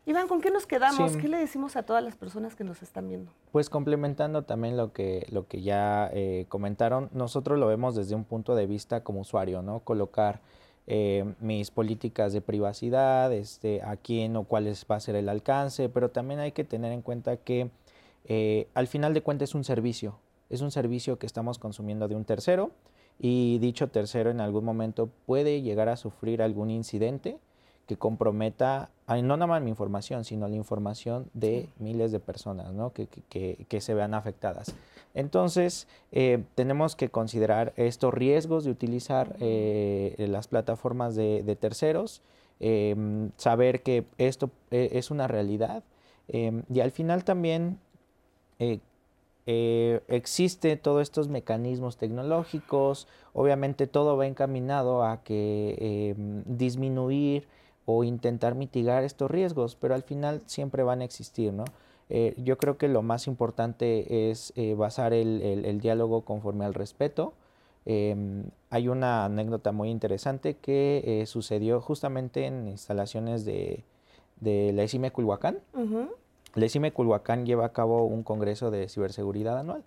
[SPEAKER 2] Iván, ¿con qué nos quedamos? ¿Qué le decimos a todas las personas que nos están viendo?
[SPEAKER 5] Pues complementando también lo que, lo que ya eh, comentaron, nosotros lo vemos desde un punto de vista como usuario, ¿no? Colocar eh, mis políticas de privacidad, este, a quién o cuál va a ser el alcance, pero también hay que tener en cuenta que eh, al final de cuentas es un servicio, es un servicio que estamos consumiendo de un tercero y dicho tercero en algún momento puede llegar a sufrir algún incidente que comprometa no nada más mi información, sino la información de miles de personas ¿no? que, que, que, se vean afectadas. Entonces, eh, tenemos que considerar estos riesgos de utilizar eh, las plataformas de, de terceros, em, saber que esto eh, es una realidad em, y al final también existe todos estos mecanismos tecnológicos, obviamente todo va encaminado a que em, disminuir o intentar mitigar estos riesgos, pero al final siempre van a existir, ¿no? Eh, yo creo que lo más importante es eh, basar el, diálogo conforme al respeto. Em, hay una anécdota muy interesante que eh, sucedió justamente en instalaciones de, la ECIME Culhuacán. La ECIME Culhuacán lleva a cabo un congreso de ciberseguridad anual,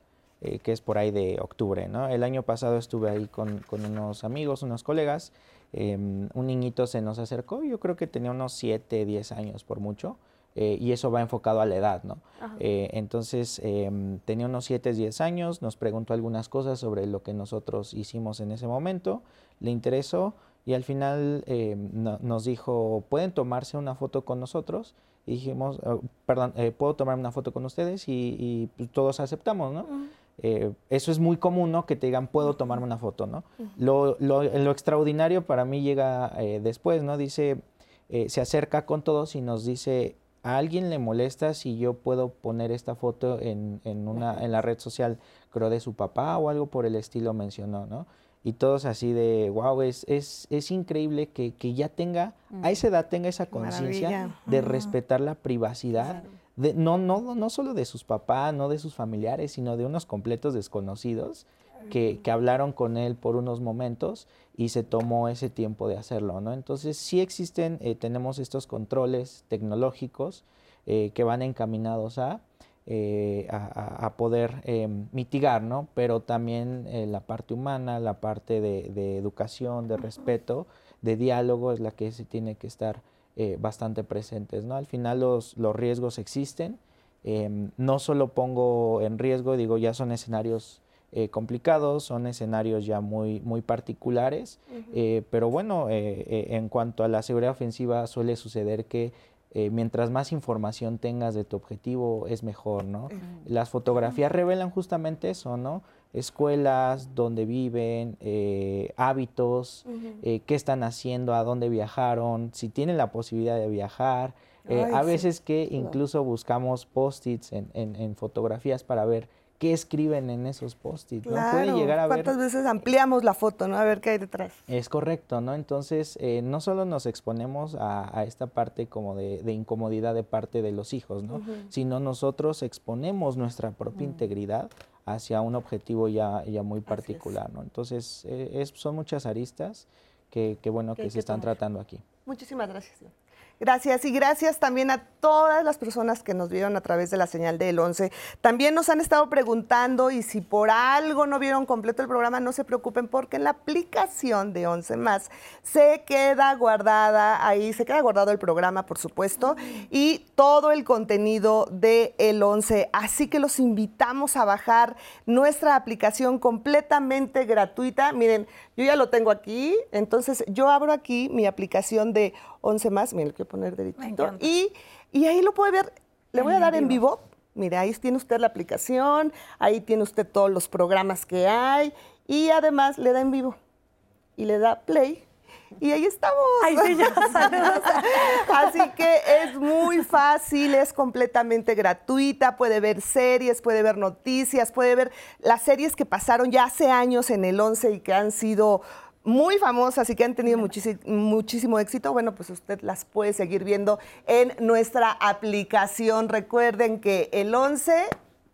[SPEAKER 5] que es por ahí de octubre. ¿no? El año pasado estuve ahí con, con unos amigos, unos colegas, Em, un niñito se nos acercó, yo creo que tenía unos 7, 10 años por mucho, eh, y eso va enfocado a la edad, ¿no? Eh, entonces, em, tenía unos 7, 10 años, nos preguntó algunas cosas sobre lo que nosotros hicimos en ese momento, le interesó y al final em, nos dijo, ¿pueden tomarse una foto con nosotros? Y dijimos, oh, perdón, eh, ¿puedo tomar una foto con ustedes? Y, pues, todos aceptamos, ¿no? Eh, eso es muy común, ¿no? Que te digan, puedo tomarme una foto, ¿no? lo, lo, extraordinario para mí llega eh, después, ¿no? Dice, eh, se acerca con todos y nos dice, ¿a alguien le molesta si yo puedo poner esta foto en, en, una, en la red social, creo de su papá o algo por el estilo mencionó, ¿no? Y todos así de, wow, es, es, es increíble que, que, ya tenga, a esa edad tenga esa conciencia de respetar la privacidad no, no, no solo de sus papás, no de sus familiares, sino de unos completos desconocidos que, que, hablaron con él por unos momentos y se tomó ese tiempo de hacerlo, ¿no? Entonces sí existen, eh, tenemos estos controles tecnológicos eh, que van encaminados a, eh, a, poder mitigar, ¿no? Pero también la parte humana, la parte de, de, educación, de respeto, de diálogo es la que se tiene que estar eh, bastante presentes. ¿no? Al final los, los riesgos existen. Em, no solo pongo en riesgo, digo, ya son escenarios eh, complicados, son escenarios ya muy, muy particulares, eh, pero bueno, en cuanto a la seguridad ofensiva suele suceder que mientras más información tengas de tu objetivo es mejor, ¿no? Las fotografías revelan justamente eso, ¿no? Escuelas, dónde viven, eh, hábitos, eh, qué están haciendo, a dónde viajaron, si tienen la posibilidad de viajar. Eh, a veces que incluso buscamos post-its en, en, fotografías para ver qué escriben en esos post-its. ¿no?
[SPEAKER 2] Puede llegar a ¿Cuántas veces ampliamos la foto, ¿no? A ver qué hay detrás.
[SPEAKER 5] Es correcto, ¿no? Entonces, no solo nos exponemos a, a esta parte como de, de, incomodidad de parte de los hijos, ¿no? Sino nosotros exponemos nuestra propia integridad hacia un objetivo ya, ya muy particular. ¿no? Entonces, eh, es, son muchas aristas que, bueno, que, se están tratando aquí.
[SPEAKER 2] Muchísimas gracias. Gracias y gracias también a todas las personas que nos vieron a través de la señal del 11. También nos han estado preguntando y si por algo no vieron completo el programa, no se preocupen porque en la aplicación de 11 más se queda guardada ahí, se queda guardado el programa, por supuesto, y todo el contenido de el 11. Así que los invitamos a bajar nuestra aplicación completamente gratuita. Miren, yo ya lo tengo aquí, entonces yo abro aquí mi aplicación de 11 más, miren, lo quiero poner derechito, y, y ahí lo puede ver, le voy a dar en vivo. Mire, ahí tiene usted la aplicación, ahí tiene usted todos los programas que hay y además le da en vivo y le da play y ahí estamos.
[SPEAKER 3] Ay, sí, ya, saludos.
[SPEAKER 2] Así que es muy fácil, es completamente gratuita, puede ver series, puede ver noticias, puede ver las series que pasaron ya hace años en el 11 y que han sido muy famosas y que han tenido muchísimo, éxito, bueno, pues usted las puede seguir viendo en nuestra aplicación. Recuerden que el 11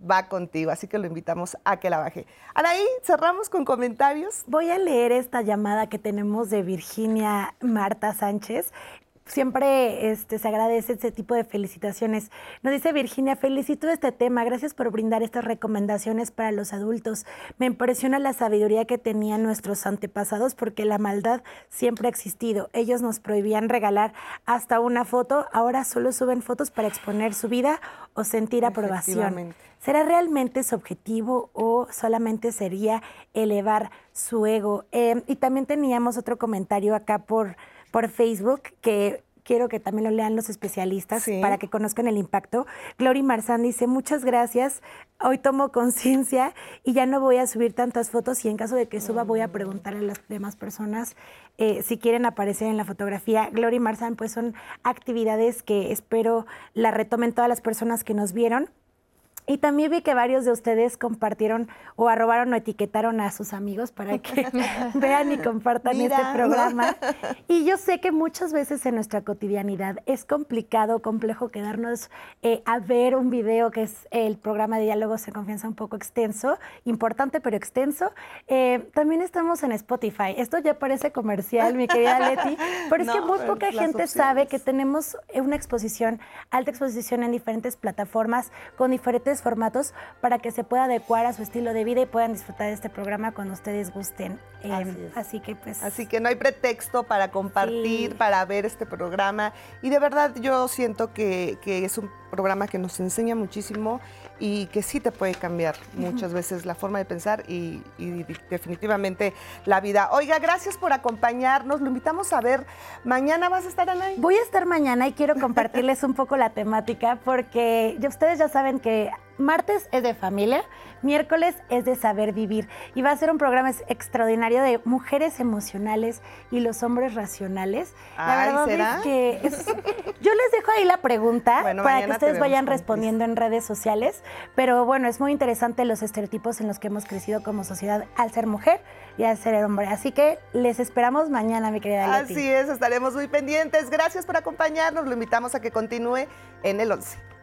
[SPEAKER 2] va contigo, así que lo invitamos a que la baje. Anaí, cerramos con comentarios.
[SPEAKER 3] Voy a leer esta llamada que tenemos de Virginia Marta Sánchez siempre este, se agradece ese tipo de felicitaciones. Nos dice Virginia, felicito este tema, gracias por brindar estas recomendaciones para los adultos. Me impresiona la sabiduría que tenían nuestros antepasados porque la maldad siempre ha existido. Ellos nos prohibían regalar hasta una foto, ahora solo suben fotos para exponer su vida o sentir aprobación. ¿Será realmente su objetivo o solamente sería elevar su ego? Eh, y también teníamos otro comentario acá por por Facebook que quiero que también lo lean los especialistas para que conozcan el impacto. Glory Marzán dice, muchas gracias, hoy tomo conciencia y ya no voy a subir tantas fotos y en caso de que suba voy a preguntar a las demás personas eh, si quieren aparecer en la fotografía. Glory Marzán, pues son actividades que espero la retomen todas las personas que nos vieron y también vi que varios de ustedes compartieron o arrobaron o etiquetaron a sus amigos para que vean y compartan este programa. Y yo sé que muchas veces en nuestra cotidianidad es complicado, complejo quedarnos eh, a ver un video que es el programa de diálogos en confianza un poco extenso, importante pero extenso. Eh, también estamos en Spotify. Esto ya parece comercial, mi querida Leti, pero es que muy poca gente sabe que tenemos una exposición, alta exposición en diferentes plataformas con diferentes formatos para que se pueda adecuar a su estilo de vida y puedan disfrutar de este programa cuando ustedes gusten. Eh, así, que pues...
[SPEAKER 2] Así que no hay pretexto para compartir, para ver este programa. Y de verdad yo siento que, que es un programa que nos enseña muchísimo y que sí te puede cambiar muchas veces la forma de pensar y, definitivamente la vida. Oiga, gracias por acompañarnos. Lo invitamos a ver. Mañana vas a estar, Ana.
[SPEAKER 3] Voy a estar mañana y quiero compartirles un poco la temática porque ustedes ya saben que martes es de familia, miércoles es de saber vivir y va a ser un programa extraordinario de mujeres emocionales y los hombres racionales.
[SPEAKER 2] La verdad es
[SPEAKER 3] que yo les dejo ahí la pregunta para que ustedes vayan respondiendo en redes sociales, pero bueno, es muy interesante los estereotipos en los que hemos crecido como sociedad al ser mujer y al ser hombre. Así que les esperamos mañana, mi querida Leti.
[SPEAKER 2] Así es, estaremos muy pendientes. Gracias por acompañarnos. Lo invitamos a que continúe en el 11.